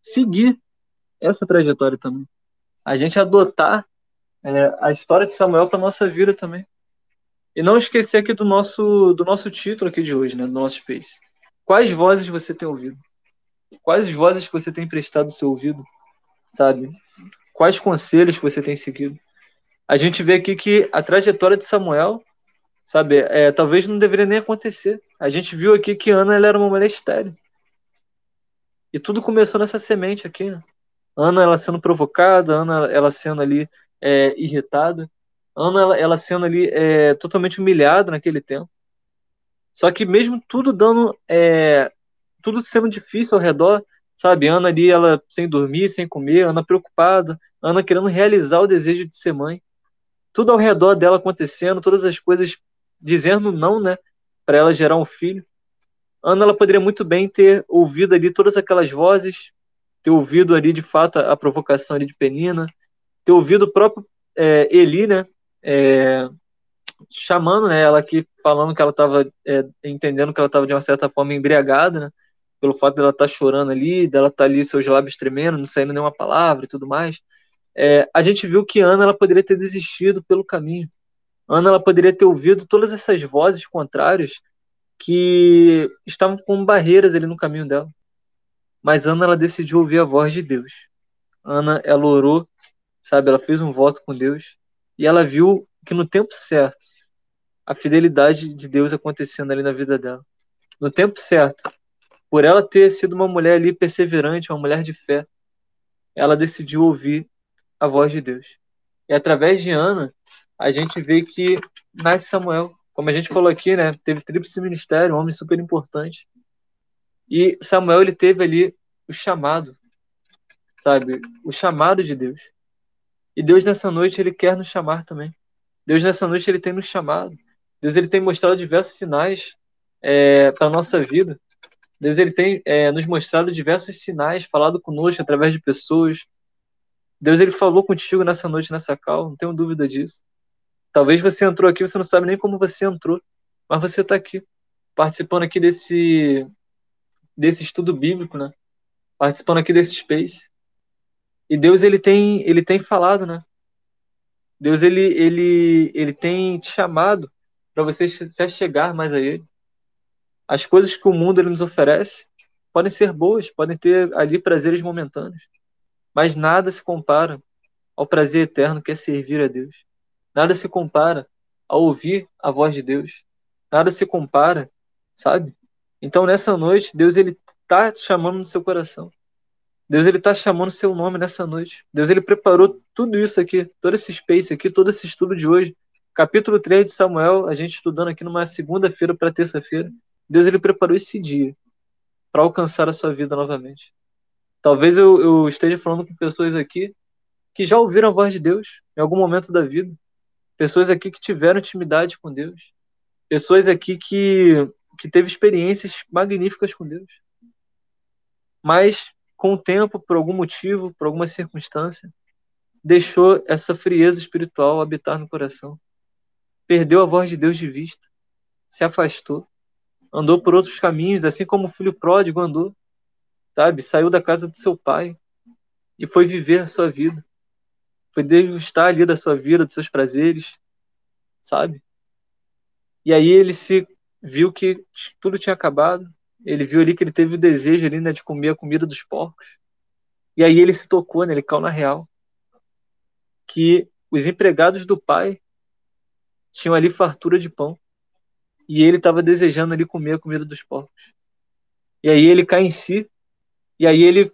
seguir essa trajetória também. A gente adotar é, a história de Samuel para nossa vida também. E não esquecer aqui do nosso, do nosso título aqui de hoje, né, do nosso Space. Quais vozes você tem ouvido? Quais vozes você tem prestado seu ouvido? Sabe? Quais conselhos você tem seguido? A gente vê aqui que a trajetória de Samuel, sabe, é, talvez não deveria nem acontecer. A gente viu aqui que Ana ela era uma mulher estéril. E tudo começou nessa semente aqui, né? Ana ela sendo provocada, Ana ela sendo ali é, irritada. Ana, ela, ela sendo ali é, totalmente humilhada naquele tempo. Só que mesmo tudo dando, é, tudo sendo difícil ao redor, sabe? Ana ali, ela sem dormir, sem comer, Ana preocupada, Ana querendo realizar o desejo de ser mãe. Tudo ao redor dela acontecendo, todas as coisas dizendo não, né? Para ela gerar um filho. Ana, ela poderia muito bem ter ouvido ali todas aquelas vozes, ter ouvido ali de fato a provocação ali de Penina, ter ouvido o próprio é, Eli, né? é, chamando né, ela aqui, falando que ela estava é, entendendo que ela estava de uma certa forma embriagada, né, pelo fato dela estar tá chorando ali, dela estar tá ali seus lábios tremendo, não saindo nenhuma palavra e tudo mais. É, a gente viu que Ana ela poderia ter desistido pelo caminho. Ana ela poderia ter ouvido todas essas vozes contrárias que estavam como barreiras ali no caminho dela. Mas Ana ela decidiu ouvir a voz de Deus. Ana ela orou, sabe? Ela fez um voto com Deus e ela viu que no tempo certo, a fidelidade de Deus acontecendo ali na vida dela. No tempo certo, por ela ter sido uma mulher ali perseverante, uma mulher de fé, ela decidiu ouvir a voz de Deus. E através de Ana, a gente vê que nasce Samuel. Como a gente falou aqui, né? Teve tríplice ministério, um homem super importante. E Samuel, ele teve ali o chamado, sabe? O chamado de Deus. E Deus nessa noite ele quer nos chamar também. Deus nessa noite ele tem nos chamado. Deus ele tem mostrado diversos sinais é, para nossa vida. Deus ele tem é, nos mostrado diversos sinais, falado conosco através de pessoas. Deus ele falou contigo nessa noite, nessa cal, não tenho dúvida disso. Talvez você entrou aqui, você não sabe nem como você entrou, mas você está aqui, participando aqui desse desse estudo bíblico, né? Participando aqui desse space. E Deus ele tem ele tem falado, né? Deus ele ele ele tem te chamado para você se chegar mais a ele. As coisas que o mundo ele nos oferece podem ser boas, podem ter ali prazeres momentâneos, mas nada se compara ao prazer eterno que é servir a Deus. Nada se compara ao ouvir a voz de Deus. Nada se compara, sabe? Então nessa noite Deus ele tá chamando no seu coração. Deus ele está chamando seu nome nessa noite. Deus ele preparou tudo isso aqui, todo esse space aqui, todo esse estudo de hoje. Capítulo 3 de Samuel, a gente estudando aqui numa segunda-feira para terça-feira. Deus ele preparou esse dia para alcançar a sua vida novamente. Talvez eu, eu esteja falando com pessoas aqui que já ouviram a voz de Deus em algum momento da vida. Pessoas aqui que tiveram intimidade com Deus. Pessoas aqui que, que teve experiências magníficas com Deus. Mas com o tempo, por algum motivo, por alguma circunstância, deixou essa frieza espiritual habitar no coração. Perdeu a voz de Deus de vista, se afastou, andou por outros caminhos, assim como o filho pródigo andou, sabe? Saiu da casa do seu pai e foi viver a sua vida. Foi degustar ali da sua vida, dos seus prazeres, sabe? E aí ele se viu que tudo tinha acabado, ele viu ali que ele teve o desejo ali, né, de comer a comida dos porcos. E aí ele se tocou, né, ele caiu na real. Que os empregados do pai tinham ali fartura de pão. E ele estava desejando ali comer a comida dos porcos. E aí ele cai em si. E aí ele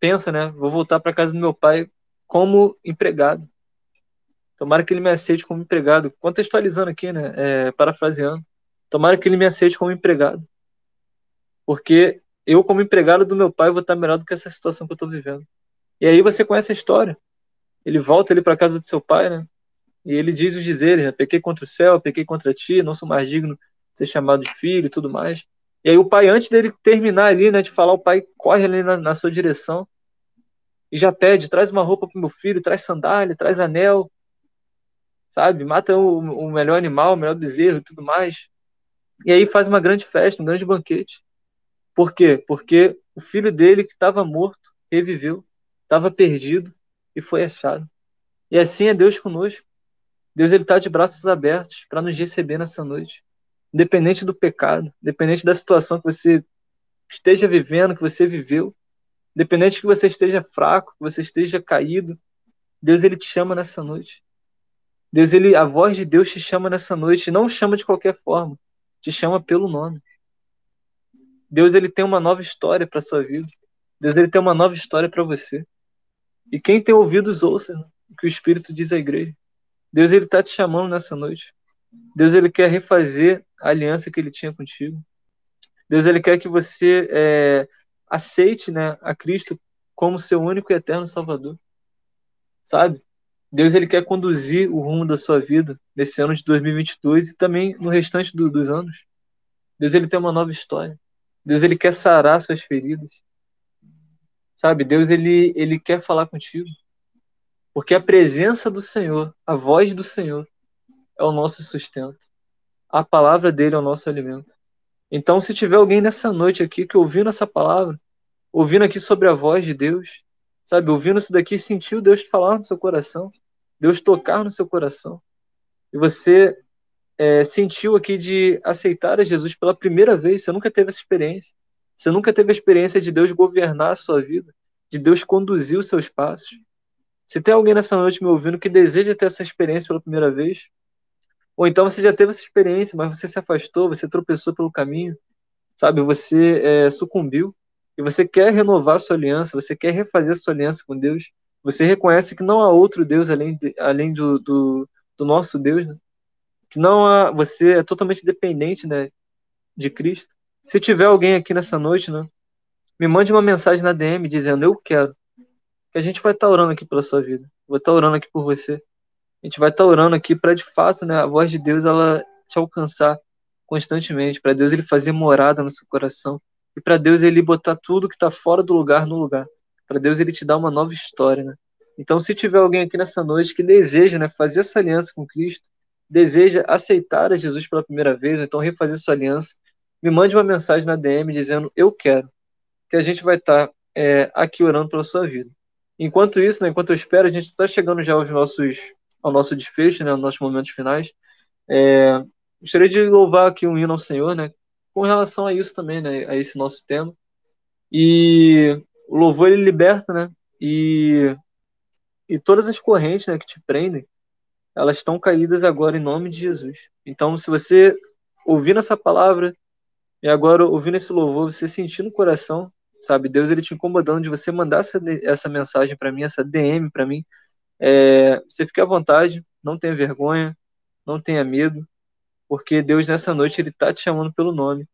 pensa, né, vou voltar para casa do meu pai como empregado. Tomara que ele me aceite como empregado. Contextualizando aqui, né, é, parafraseando. Tomara que ele me aceite como empregado. Porque eu, como empregado do meu pai, vou estar melhor do que essa situação que eu estou vivendo. E aí você conhece a história. ele volta ali para casa do seu pai, né? E ele diz os dizeres, né? Pequei contra o céu, pequei contra ti, não sou mais digno de ser chamado de filho e tudo mais. E aí o pai, antes dele terminar ali, né, de falar, o pai corre ali na, na sua direção e já pede, traz uma roupa pro meu filho, traz sandália, traz anel, sabe? Mata o, o melhor animal, o melhor bezerro e tudo mais. E aí faz uma grande festa, um grande banquete. Por quê? Porque o filho dele que estava morto reviveu, estava perdido e foi achado. E assim é Deus conosco. Deus ele está de braços abertos para nos receber nessa noite, independente do pecado, independente da situação que você esteja vivendo, que você viveu, independente que você esteja fraco, que você esteja caído, Deus ele te chama nessa noite. Deus ele, a voz de Deus te chama nessa noite, não chama de qualquer forma, te chama pelo nome. Deus ele tem uma nova história para sua vida. Deus ele tem uma nova história para você. E quem tem ouvidos ouça o que o Espírito diz à igreja. Deus ele está te chamando nessa noite. Deus ele quer refazer a aliança que ele tinha contigo. Deus ele quer que você é, aceite, né, a Cristo como seu único e eterno Salvador. Sabe? Deus ele quer conduzir o rumo da sua vida nesse ano de 2022 e também no restante do, dos anos. Deus ele tem uma nova história. Deus ele quer sarar suas feridas. Sabe? Deus ele ele quer falar contigo. Porque a presença do Senhor, a voz do Senhor é o nosso sustento. A palavra dele é o nosso alimento. Então, se tiver alguém nessa noite aqui que ouvindo essa palavra, ouvindo aqui sobre a voz de Deus, sabe, ouvindo isso daqui, sentiu Deus falar no seu coração, Deus tocar no seu coração. E você é, sentiu aqui de aceitar a Jesus pela primeira vez, você nunca teve essa experiência. Você nunca teve a experiência de Deus governar a sua vida, de Deus conduzir os seus passos. Se tem alguém nessa noite me ouvindo que deseja ter essa experiência pela primeira vez, ou então você já teve essa experiência, mas você se afastou, você tropeçou pelo caminho, sabe? Você é, sucumbiu e você quer renovar sua aliança, você quer refazer sua aliança com Deus, você reconhece que não há outro Deus além, de, além do, do, do, nosso Deus, né? que não há, você é totalmente dependente né, de Cristo. Se tiver alguém aqui nessa noite, né, me mande uma mensagem na DM dizendo eu quero. Que a gente vai estar orando aqui pela sua vida. Vou estar orando aqui por você. A gente vai estar orando aqui para de fato, né, a voz de Deus ela te alcançar constantemente, para Deus ele fazer morada no seu coração e para Deus ele botar tudo que está fora do lugar no lugar para Deus ele te dar uma nova história, né? Então, se tiver alguém aqui nessa noite que deseja, né, fazer essa aliança com Cristo, deseja aceitar a Jesus pela primeira vez, ou então refazer sua aliança, me mande uma mensagem na DM dizendo eu quero, que a gente vai estar tá, é, aqui orando pela sua vida. Enquanto isso, né, enquanto eu espero, a gente está chegando já aos nossos, ao nosso desfecho, né, aos nossos momentos finais. É, gostaria de louvar aqui um hino ao Senhor, né, com relação a isso também, né, a esse nosso tema. E o louvor ele liberta, né? E, e todas as correntes né, que te prendem, elas estão caídas agora em nome de Jesus. Então, se você ouvir essa palavra e agora ouvindo esse louvor, você sentir no coração, sabe, Deus ele te incomodando de você mandar essa, essa mensagem para mim, essa DM para mim, é, você fique à vontade, não tenha vergonha, não tenha medo, porque Deus nessa noite ele tá te chamando pelo nome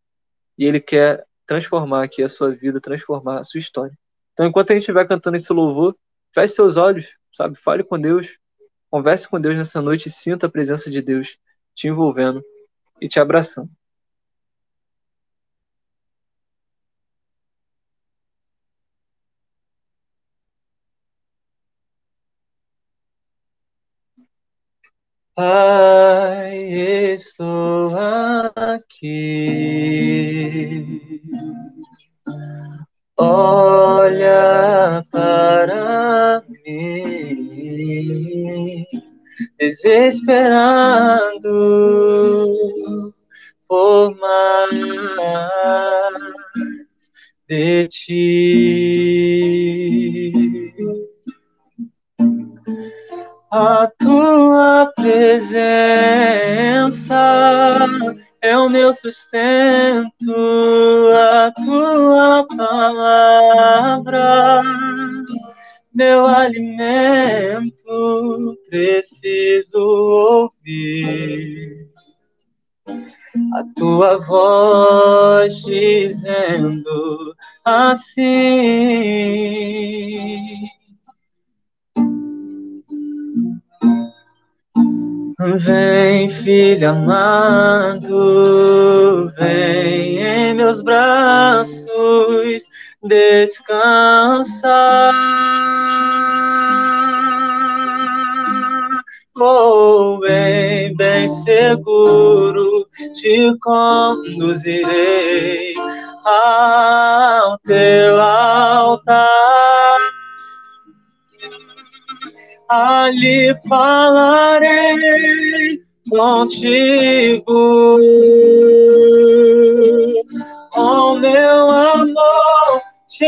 e ele quer transformar aqui a sua vida, transformar a sua história. Então, enquanto a gente vai cantando esse louvor, feche seus olhos, sabe? Fale com Deus, converse com Deus nessa noite e sinta a presença de Deus te envolvendo e te abraçando. Pai, estou aqui olha para mim, desesperado por mais de ti. Sustento, a tua palavra, meu alimento, preciso ouvir. A tua voz dizendo assim Vem, filho amado, vem em meus braços descansar. Oh, bem, bem seguro te conduzirei ao teu altar ali falarei contigo. Com meu amor te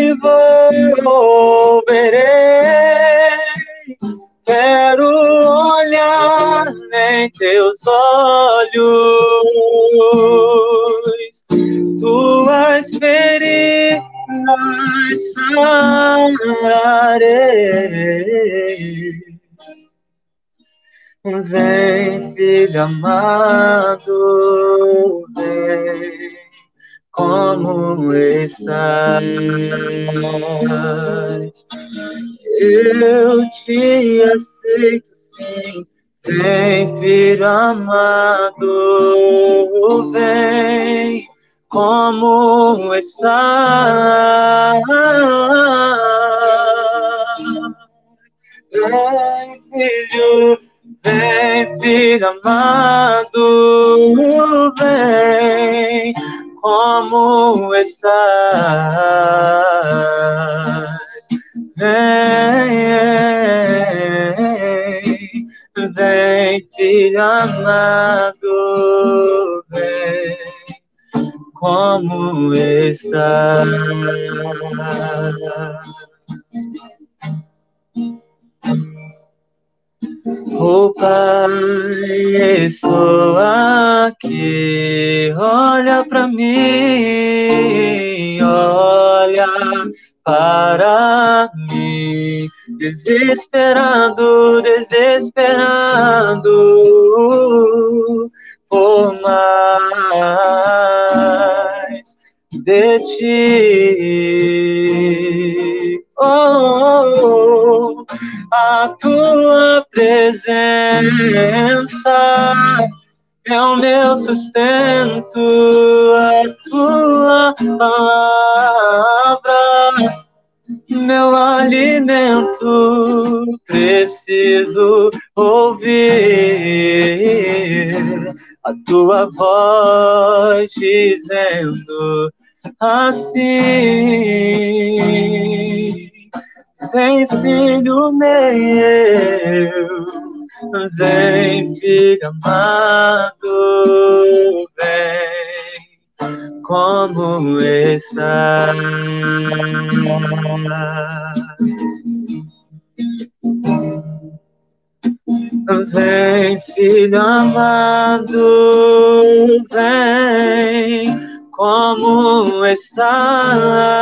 envolverei. Quero olhar em teus olhos, tuas feridas sararei. Vem, filho amado, vem, como estás? Eu te aceito, sim. Vem, filho amado, vem como está. Vem, filho, vem, filho amado, vem, como estás. Vem, vem, filho amado, vem como está. Oh Pai, estou aqui, olha para mim, olha para mim, desesperando, desesperando por mais de ti. Oh, a tua presença é o meu sustento, a tua palavra meu alimento, preciso ouvir a tua voz dizendo assim: Vem, filho meu, vem, filho amado, vem como está. Vem, filho amado, vem, como está.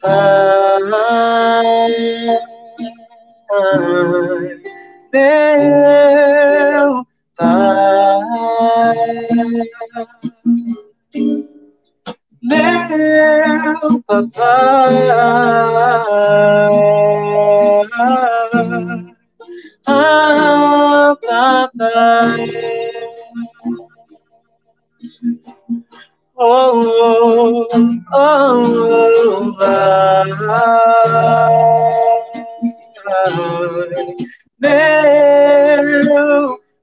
Pai, meu Pai, meu papai, ah, papai. Oh, oh, meu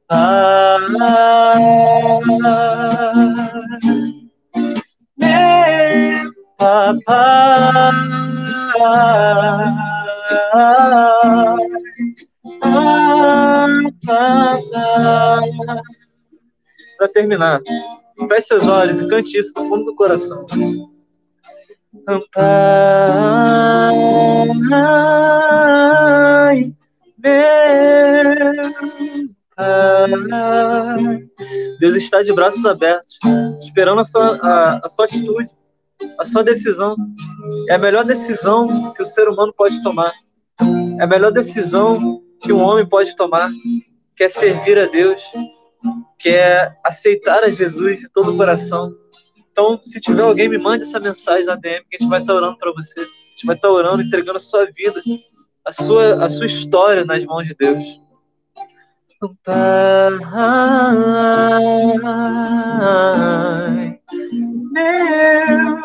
Pai. Para terminar, feche seus olhos e cante isso no fundo do coração. Pai, Deus está de braços abertos, esperando a sua, a, a sua atitude, a sua decisão. É a melhor decisão que o ser humano pode tomar. É a melhor decisão que um homem pode tomar, que é servir a Deus, que é aceitar a Jesus de todo o coração, Então, se tiver alguém, me mande essa mensagem na DM que a gente vai estar orando para você. A gente vai estar orando, entregando a sua vida, a sua, a sua história nas mãos de Deus. Pai, meu papai,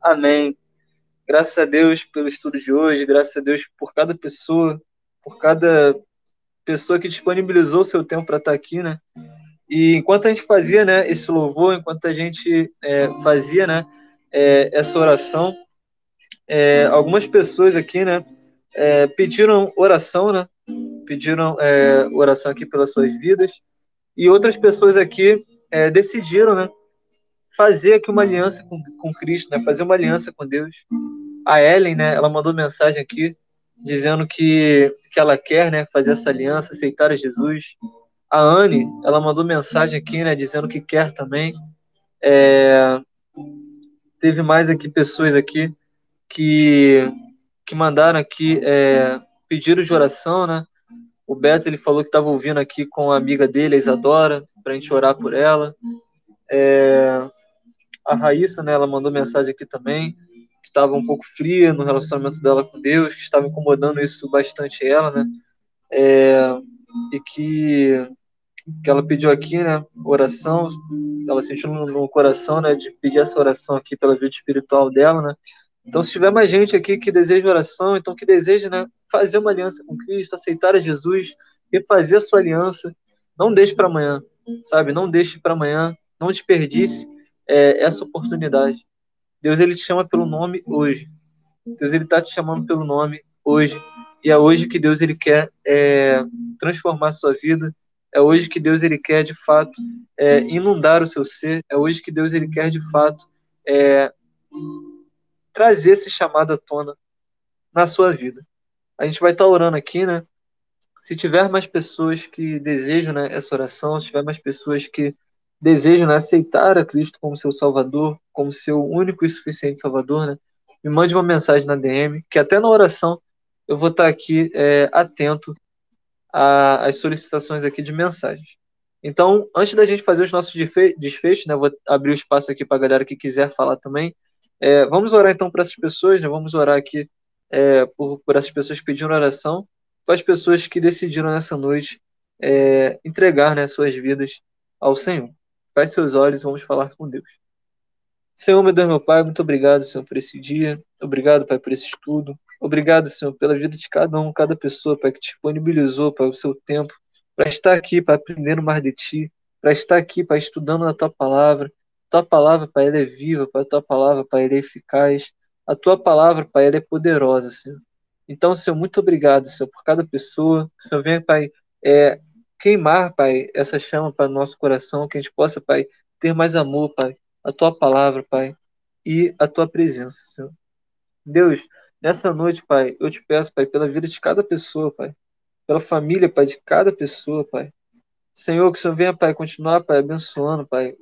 Amém. Graças a Deus pelo estudo de hoje, graças a Deus por cada pessoa, por cada pessoa que disponibilizou seu tempo para estar aqui, né? E enquanto a gente fazia, né, esse louvor, enquanto a gente é, fazia, né, é, essa oração, é, algumas pessoas aqui, né, é, pediram oração, né, pediram é, oração aqui pelas suas vidas, e outras pessoas aqui é, decidiram, né, fazer aqui uma aliança com, com Cristo, né, fazer uma aliança com Deus. A Ellen, né, ela mandou mensagem aqui dizendo que, que ela quer, né, fazer essa aliança, aceitar a Jesus. A Anne, ela mandou mensagem aqui, né, dizendo que quer também. É, teve mais aqui pessoas aqui que, que mandaram aqui é, de oração, né? O Beto ele falou que estava ouvindo aqui com a amiga dele, a Isadora, para a gente orar por ela. É, a Raíssa, né? Ela mandou mensagem aqui também que estava um pouco fria no relacionamento dela com Deus, que estava incomodando isso bastante ela, né? É, e que, que ela pediu aqui, né? Oração, ela sentiu no, no, coração, né? De pedir essa oração aqui pela vida espiritual dela, né? Então, se tiver mais gente aqui que deseja oração, então que deseja, né? Fazer uma aliança com Cristo, aceitar a Jesus e fazer a sua aliança, não deixe para amanhã, sabe? Não deixe para amanhã, não desperdice é, essa oportunidade. Deus ele te chama pelo nome hoje. Deus ele está te chamando pelo nome hoje. E é hoje que Deus ele quer é, transformar a sua vida. É hoje que Deus ele quer de fato é, inundar o seu ser. É hoje que Deus ele quer de fato é, trazer esse chamado à tona na sua vida. A gente vai estar tá orando aqui, né? Se tiver mais pessoas que desejam né, essa oração, se tiver mais pessoas que desejam né, aceitar a Cristo como seu Salvador, como seu único e suficiente Salvador, né, me mande uma mensagem na DM, que até na oração eu vou estar aqui é, atento às solicitações aqui de mensagens. Então, antes da gente fazer os nossos desfechos, né, vou abrir o espaço aqui para a galera que quiser falar também. É, vamos orar então para essas pessoas, né, vamos orar aqui é, por, por essas pessoas pediram oração, para as pessoas que decidiram nessa noite é, entregar né, suas vidas ao Senhor. Feche seus olhos e vamos falar com Deus. Senhor, meu Deus, meu Pai, muito obrigado, Senhor, por esse dia. Obrigado, Pai, por esse estudo. Obrigado, Senhor, pela vida de cada um, cada pessoa, Pai, que disponibilizou, Pai, o seu tempo para estar aqui, para aprender mais de Ti, para estar aqui, Pai, estudando a Tua palavra. Tua palavra, Pai, ela é viva, Pai, Tua palavra, Pai, ela é eficaz. A Tua palavra, Pai, ela é poderosa, Senhor. Então, Senhor, muito obrigado, Senhor, por cada pessoa. Que o Senhor venha, Pai, é, queimar, Pai, essa chama para o nosso coração, que a gente possa, Pai, ter mais amor, Pai, a tua palavra, Pai, e a tua presença, Senhor. Deus, nessa noite, Pai, eu te peço, Pai, pela vida de cada pessoa, Pai, pela família, Pai, de cada pessoa, Pai. Senhor, que o Senhor venha, Pai, continuar, Pai, abençoando, Pai,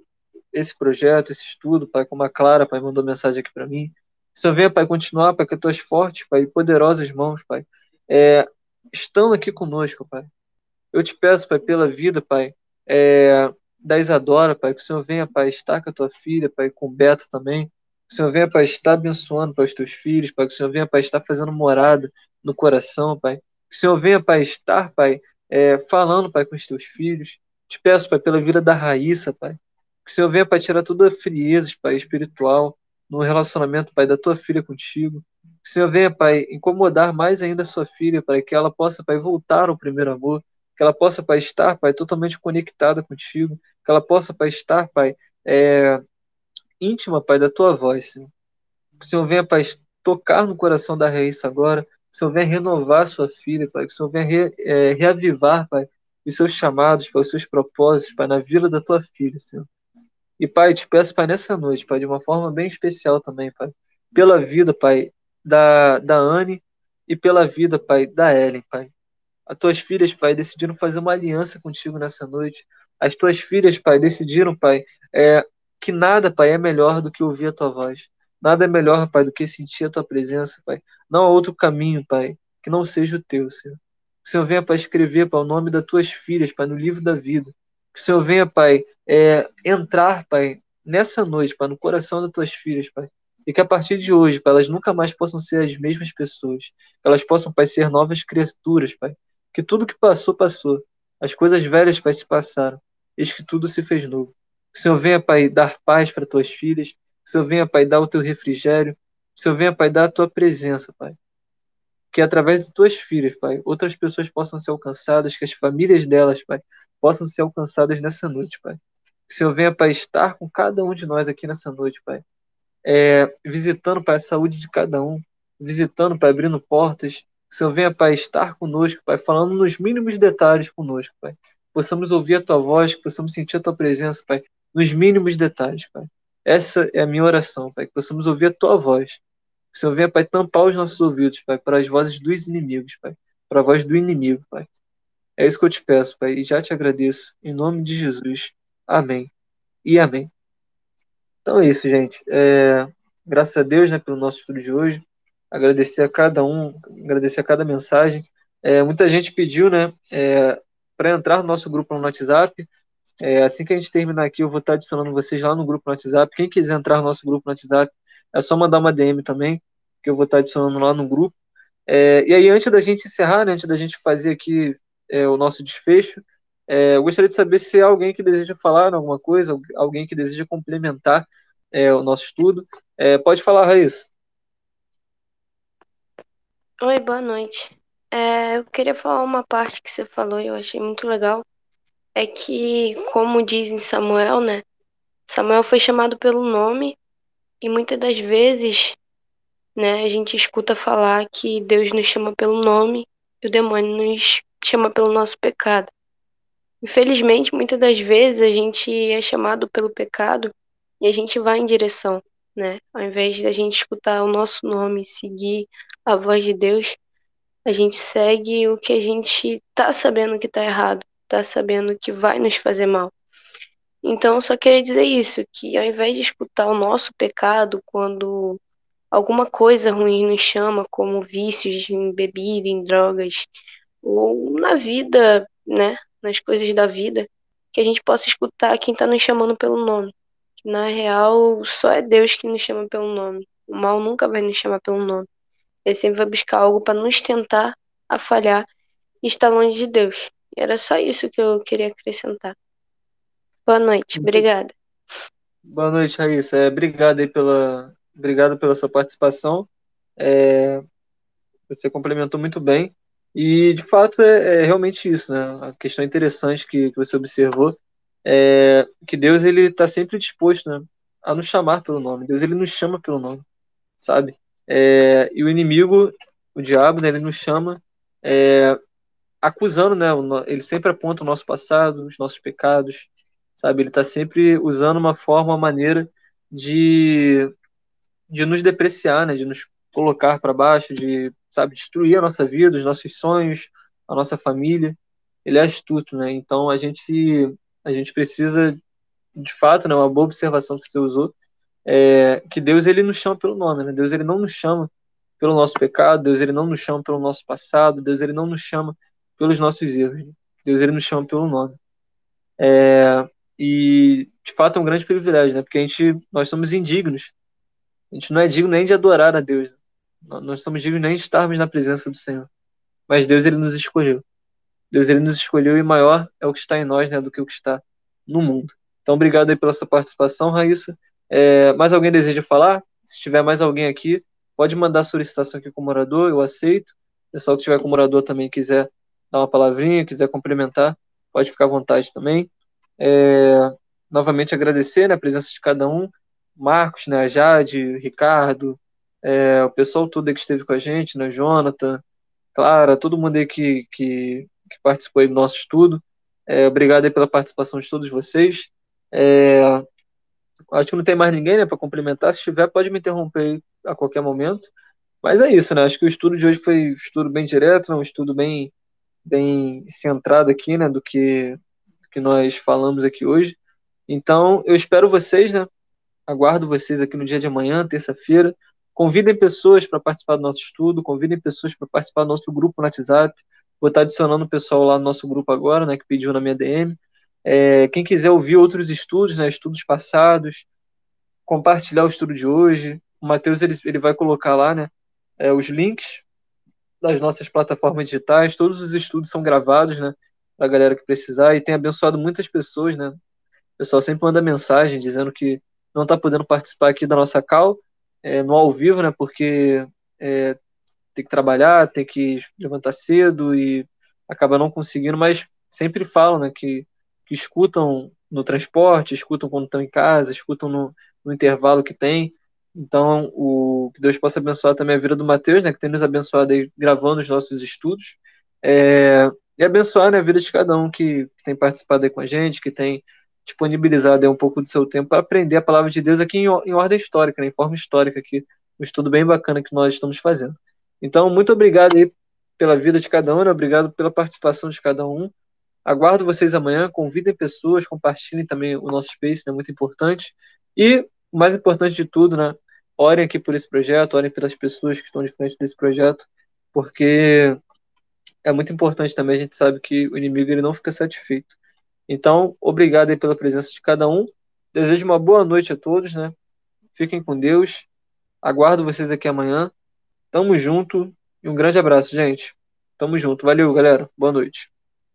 esse projeto, esse estudo, Pai, como a Clara, Pai, mandou mensagem aqui para mim. Que o Senhor venha, Pai, continuar, Pai, com as tuas fortes, Pai, e poderosas mãos, Pai, é, estão aqui conosco, Pai. Eu te peço, Pai, pela vida, Pai, é, da Isadora, Pai, que o Senhor venha, Pai, estar com a tua filha, Pai, com o Beto também. Que o Senhor venha, Pai, estar abençoando, Pai, os teus filhos, Pai, que o Senhor venha, Pai, estar fazendo morada no coração, Pai. Que o Senhor venha, Pai, estar, Pai, é, falando, Pai, com os teus filhos. Te peço, Pai, pela vida da Raíssa, Pai. Que o Senhor venha, Pai, tirar toda a frieza, Pai, espiritual no relacionamento, Pai, da tua filha contigo. Que o Senhor venha, Pai, incomodar mais ainda a sua filha, para que ela possa, Pai, voltar ao primeiro amor que ela possa, Pai, estar, Pai, totalmente conectada contigo, que ela possa, Pai, estar, Pai, é, íntima, Pai, da tua voz, Senhor. Que o Senhor venha, Pai, tocar no coração da Raíssa agora, que o Senhor venha renovar sua filha, Pai, que o Senhor venha re, é, reavivar, Pai, os seus chamados, Pai, os seus propósitos, Pai, na vida da tua filha, Senhor. E, Pai, te peço, Pai, nessa noite, Pai, de uma forma bem especial também, Pai, pela vida, Pai, da, da Anne e pela vida, Pai, da Ellen, Pai. As tuas filhas, Pai, decidiram fazer uma aliança contigo nessa noite. As tuas filhas, Pai, decidiram, Pai, é, que nada, Pai, é melhor do que ouvir a tua voz. Nada é melhor, Pai, do que sentir a tua presença, Pai. Não há outro caminho, Pai, que não seja o teu, Senhor. Que o Senhor venha, Pai, escrever, Pai, o nome das tuas filhas, Pai, no livro da vida. Que o Senhor venha, Pai, é, entrar, Pai, nessa noite, Pai, no coração das tuas filhas, Pai. E que a partir de hoje, Pai, elas nunca mais possam ser as mesmas pessoas. Que elas possam, Pai, ser novas criaturas, Pai. Que tudo que passou, passou. As coisas velhas, Pai, se passaram. Eis que tudo se fez novo. Que o Senhor venha, Pai, dar paz para tuas filhas. Que o Senhor venha, Pai, dar o teu refrigério. Que o Senhor venha, Pai, dar a tua presença, Pai. Que através de tuas filhas, Pai, outras pessoas possam ser alcançadas, que as famílias delas, Pai, possam ser alcançadas nessa noite, Pai. Que o Senhor venha, Pai, estar com cada um de nós aqui nessa noite, Pai. É, visitando, Pai, a saúde de cada um. Visitando, Pai, abrindo portas. Que o Senhor venha, Pai, estar conosco, Pai, falando nos mínimos detalhes conosco, Pai. Possamos ouvir a tua voz, possamos sentir a tua presença, Pai, nos mínimos detalhes, Pai. Essa é a minha oração, Pai, que possamos ouvir a tua voz. Que o Senhor venha, Pai, tampar os nossos ouvidos, Pai, para as vozes dos inimigos, Pai. Para a voz do inimigo, Pai. É isso que eu te peço, Pai, e já te agradeço. Em nome de Jesus. Amém. E amém. Então é isso, gente. É, graças a Deus, né, pelo nosso estudo de hoje. Agradecer a cada um, agradecer a cada mensagem. É, muita gente pediu, né, é, para entrar no nosso grupo no WhatsApp. É, assim que a gente terminar aqui, eu vou estar adicionando vocês lá no grupo no WhatsApp. Quem quiser entrar no nosso grupo no WhatsApp, é só mandar uma DM também, que eu vou estar adicionando lá no grupo. É, e aí, antes da gente encerrar, né, antes da gente fazer aqui é, o nosso desfecho, é, eu gostaria de saber se há alguém que deseja falar alguma coisa, alguém que deseja complementar é, o nosso estudo. É, pode falar, Raíssa. Oi, boa noite. eu queria falar uma parte que você falou e eu achei muito legal. É que, como diz em Samuel, né? Samuel foi chamado pelo nome e muitas das vezes, né, a gente escuta falar que Deus nos chama pelo nome e o demônio nos chama pelo nosso pecado. Infelizmente, muitas das vezes a gente é chamado pelo pecado e a gente vai em direção, né? Ao invés da gente escutar o nosso nome, seguir a voz de Deus, a gente segue o que a gente tá sabendo que tá errado, tá sabendo que vai nos fazer mal. Então, eu só queria dizer isso, que ao invés de escutar o nosso pecado quando alguma coisa ruim nos chama, como vícios em bebida, em drogas, ou na vida, né, nas coisas da vida, que a gente possa escutar quem está nos chamando pelo nome. Que na real, só é Deus que nos chama pelo nome. O mal nunca vai nos chamar pelo nome. Ele sempre vai buscar algo para nos tentar a falhar e estar longe de Deus. Era só isso que eu queria acrescentar. Boa noite, obrigada. Boa noite, Raíssa. É, obrigado aí pela, obrigado pela sua participação. É, você complementou muito bem. E, de fato, é, é realmente isso, né? A questão interessante que, que você observou é que Deus ele está sempre disposto né, a nos chamar pelo nome. Deus ele nos chama pelo nome, sabe? É, e o inimigo, o diabo, né, ele nos chama é, acusando, né? Ele sempre aponta o nosso passado, os nossos pecados, sabe? Ele está sempre usando uma forma, uma maneira de, de nos depreciar, né? De nos colocar para baixo, de, sabe, destruir a nossa vida, os nossos sonhos, a nossa família. Ele é astuto, né? Então a gente a gente precisa de fato, né, uma boa observação que você usou, é que Deus ele nos chama pelo nome, né? Deus ele não nos chama pelo nosso pecado, Deus ele não nos chama pelo nosso passado, Deus ele não nos chama pelos nossos erros. Deus ele nos chama pelo nome. É, e, de fato, é um grande privilégio, né? Porque a gente, nós somos indignos. A gente não é digno nem de adorar a Deus. Nós somos dignos nem de estarmos na presença do Senhor. Mas Deus, ele nos escolheu. Deus, ele nos escolheu e maior é o que está em nós, né? Do que o que está no mundo. Então, obrigado aí pela sua participação, Raíssa. É, mais alguém deseja falar? Se tiver mais alguém aqui, pode mandar solicitação aqui com o morador, eu aceito. O pessoal que tiver com o morador também quiser dar uma palavrinha, quiser complementar, pode ficar à vontade também. É, novamente agradecer né, a presença de cada um, Marcos, né, a Jade, Ricardo, é, o pessoal todo que esteve com a gente, né, Jonathan, Clara, todo mundo aí que, que, que participou do nosso estudo. É, obrigado aí pela participação de todos vocês. É, acho que não tem mais ninguém né, para complementar. Se tiver, pode me interromper a qualquer momento. Mas é isso, né? Acho que o estudo de hoje foi um estudo bem direto, né, um estudo bem, bem centrado aqui, né, do que que nós falamos aqui hoje. Então, eu espero vocês, né? Aguardo vocês aqui no dia de amanhã, terça-feira. Convidem pessoas para participar do nosso estudo, convidem pessoas para participar do nosso grupo no WhatsApp. Vou estar adicionando o pessoal lá no nosso grupo agora, né, que pediu na minha DM. É, quem quiser ouvir outros estudos, né, estudos passados, compartilhar o estudo de hoje, o Matheus ele, ele vai colocar lá né, é, os links das nossas plataformas digitais. Todos os estudos são gravados, né, para a galera que precisar e tem abençoado muitas pessoas, né. O pessoal sempre manda mensagem dizendo que não está podendo participar aqui da nossa call é, no ao vivo, né, porque é, tem que trabalhar, tem que levantar cedo e acaba não conseguindo, mas sempre falam, né, que, que escutam no transporte, escutam quando estão em casa, escutam no, no intervalo que tem. Então, o que Deus possa abençoar também a vida do Mateus, né, que tem nos abençoado aí gravando os nossos estudos. É, e abençoar né, a vida de cada um que, que tem participado aí com a gente, que tem disponibilizado aí um pouco do seu tempo para aprender a palavra de Deus aqui em, em ordem histórica, né, em forma histórica aqui, um estudo bem bacana que nós estamos fazendo. Então, muito obrigado aí pela vida de cada um, né, obrigado pela participação de cada um. Aguardo vocês amanhã, convidem pessoas, compartilhem também o nosso Space, é né, muito importante. E o mais importante de tudo, né? Orem aqui por esse projeto, orem pelas pessoas que estão de frente desse projeto, porque é muito importante também, a gente sabe que o inimigo ele não fica satisfeito. Então, obrigado aí pela presença de cada um. Desejo uma boa noite a todos, né? Fiquem com Deus. Aguardo vocês aqui amanhã. Tamo junto e um grande abraço, gente. Tamo junto. Valeu, galera. Boa noite.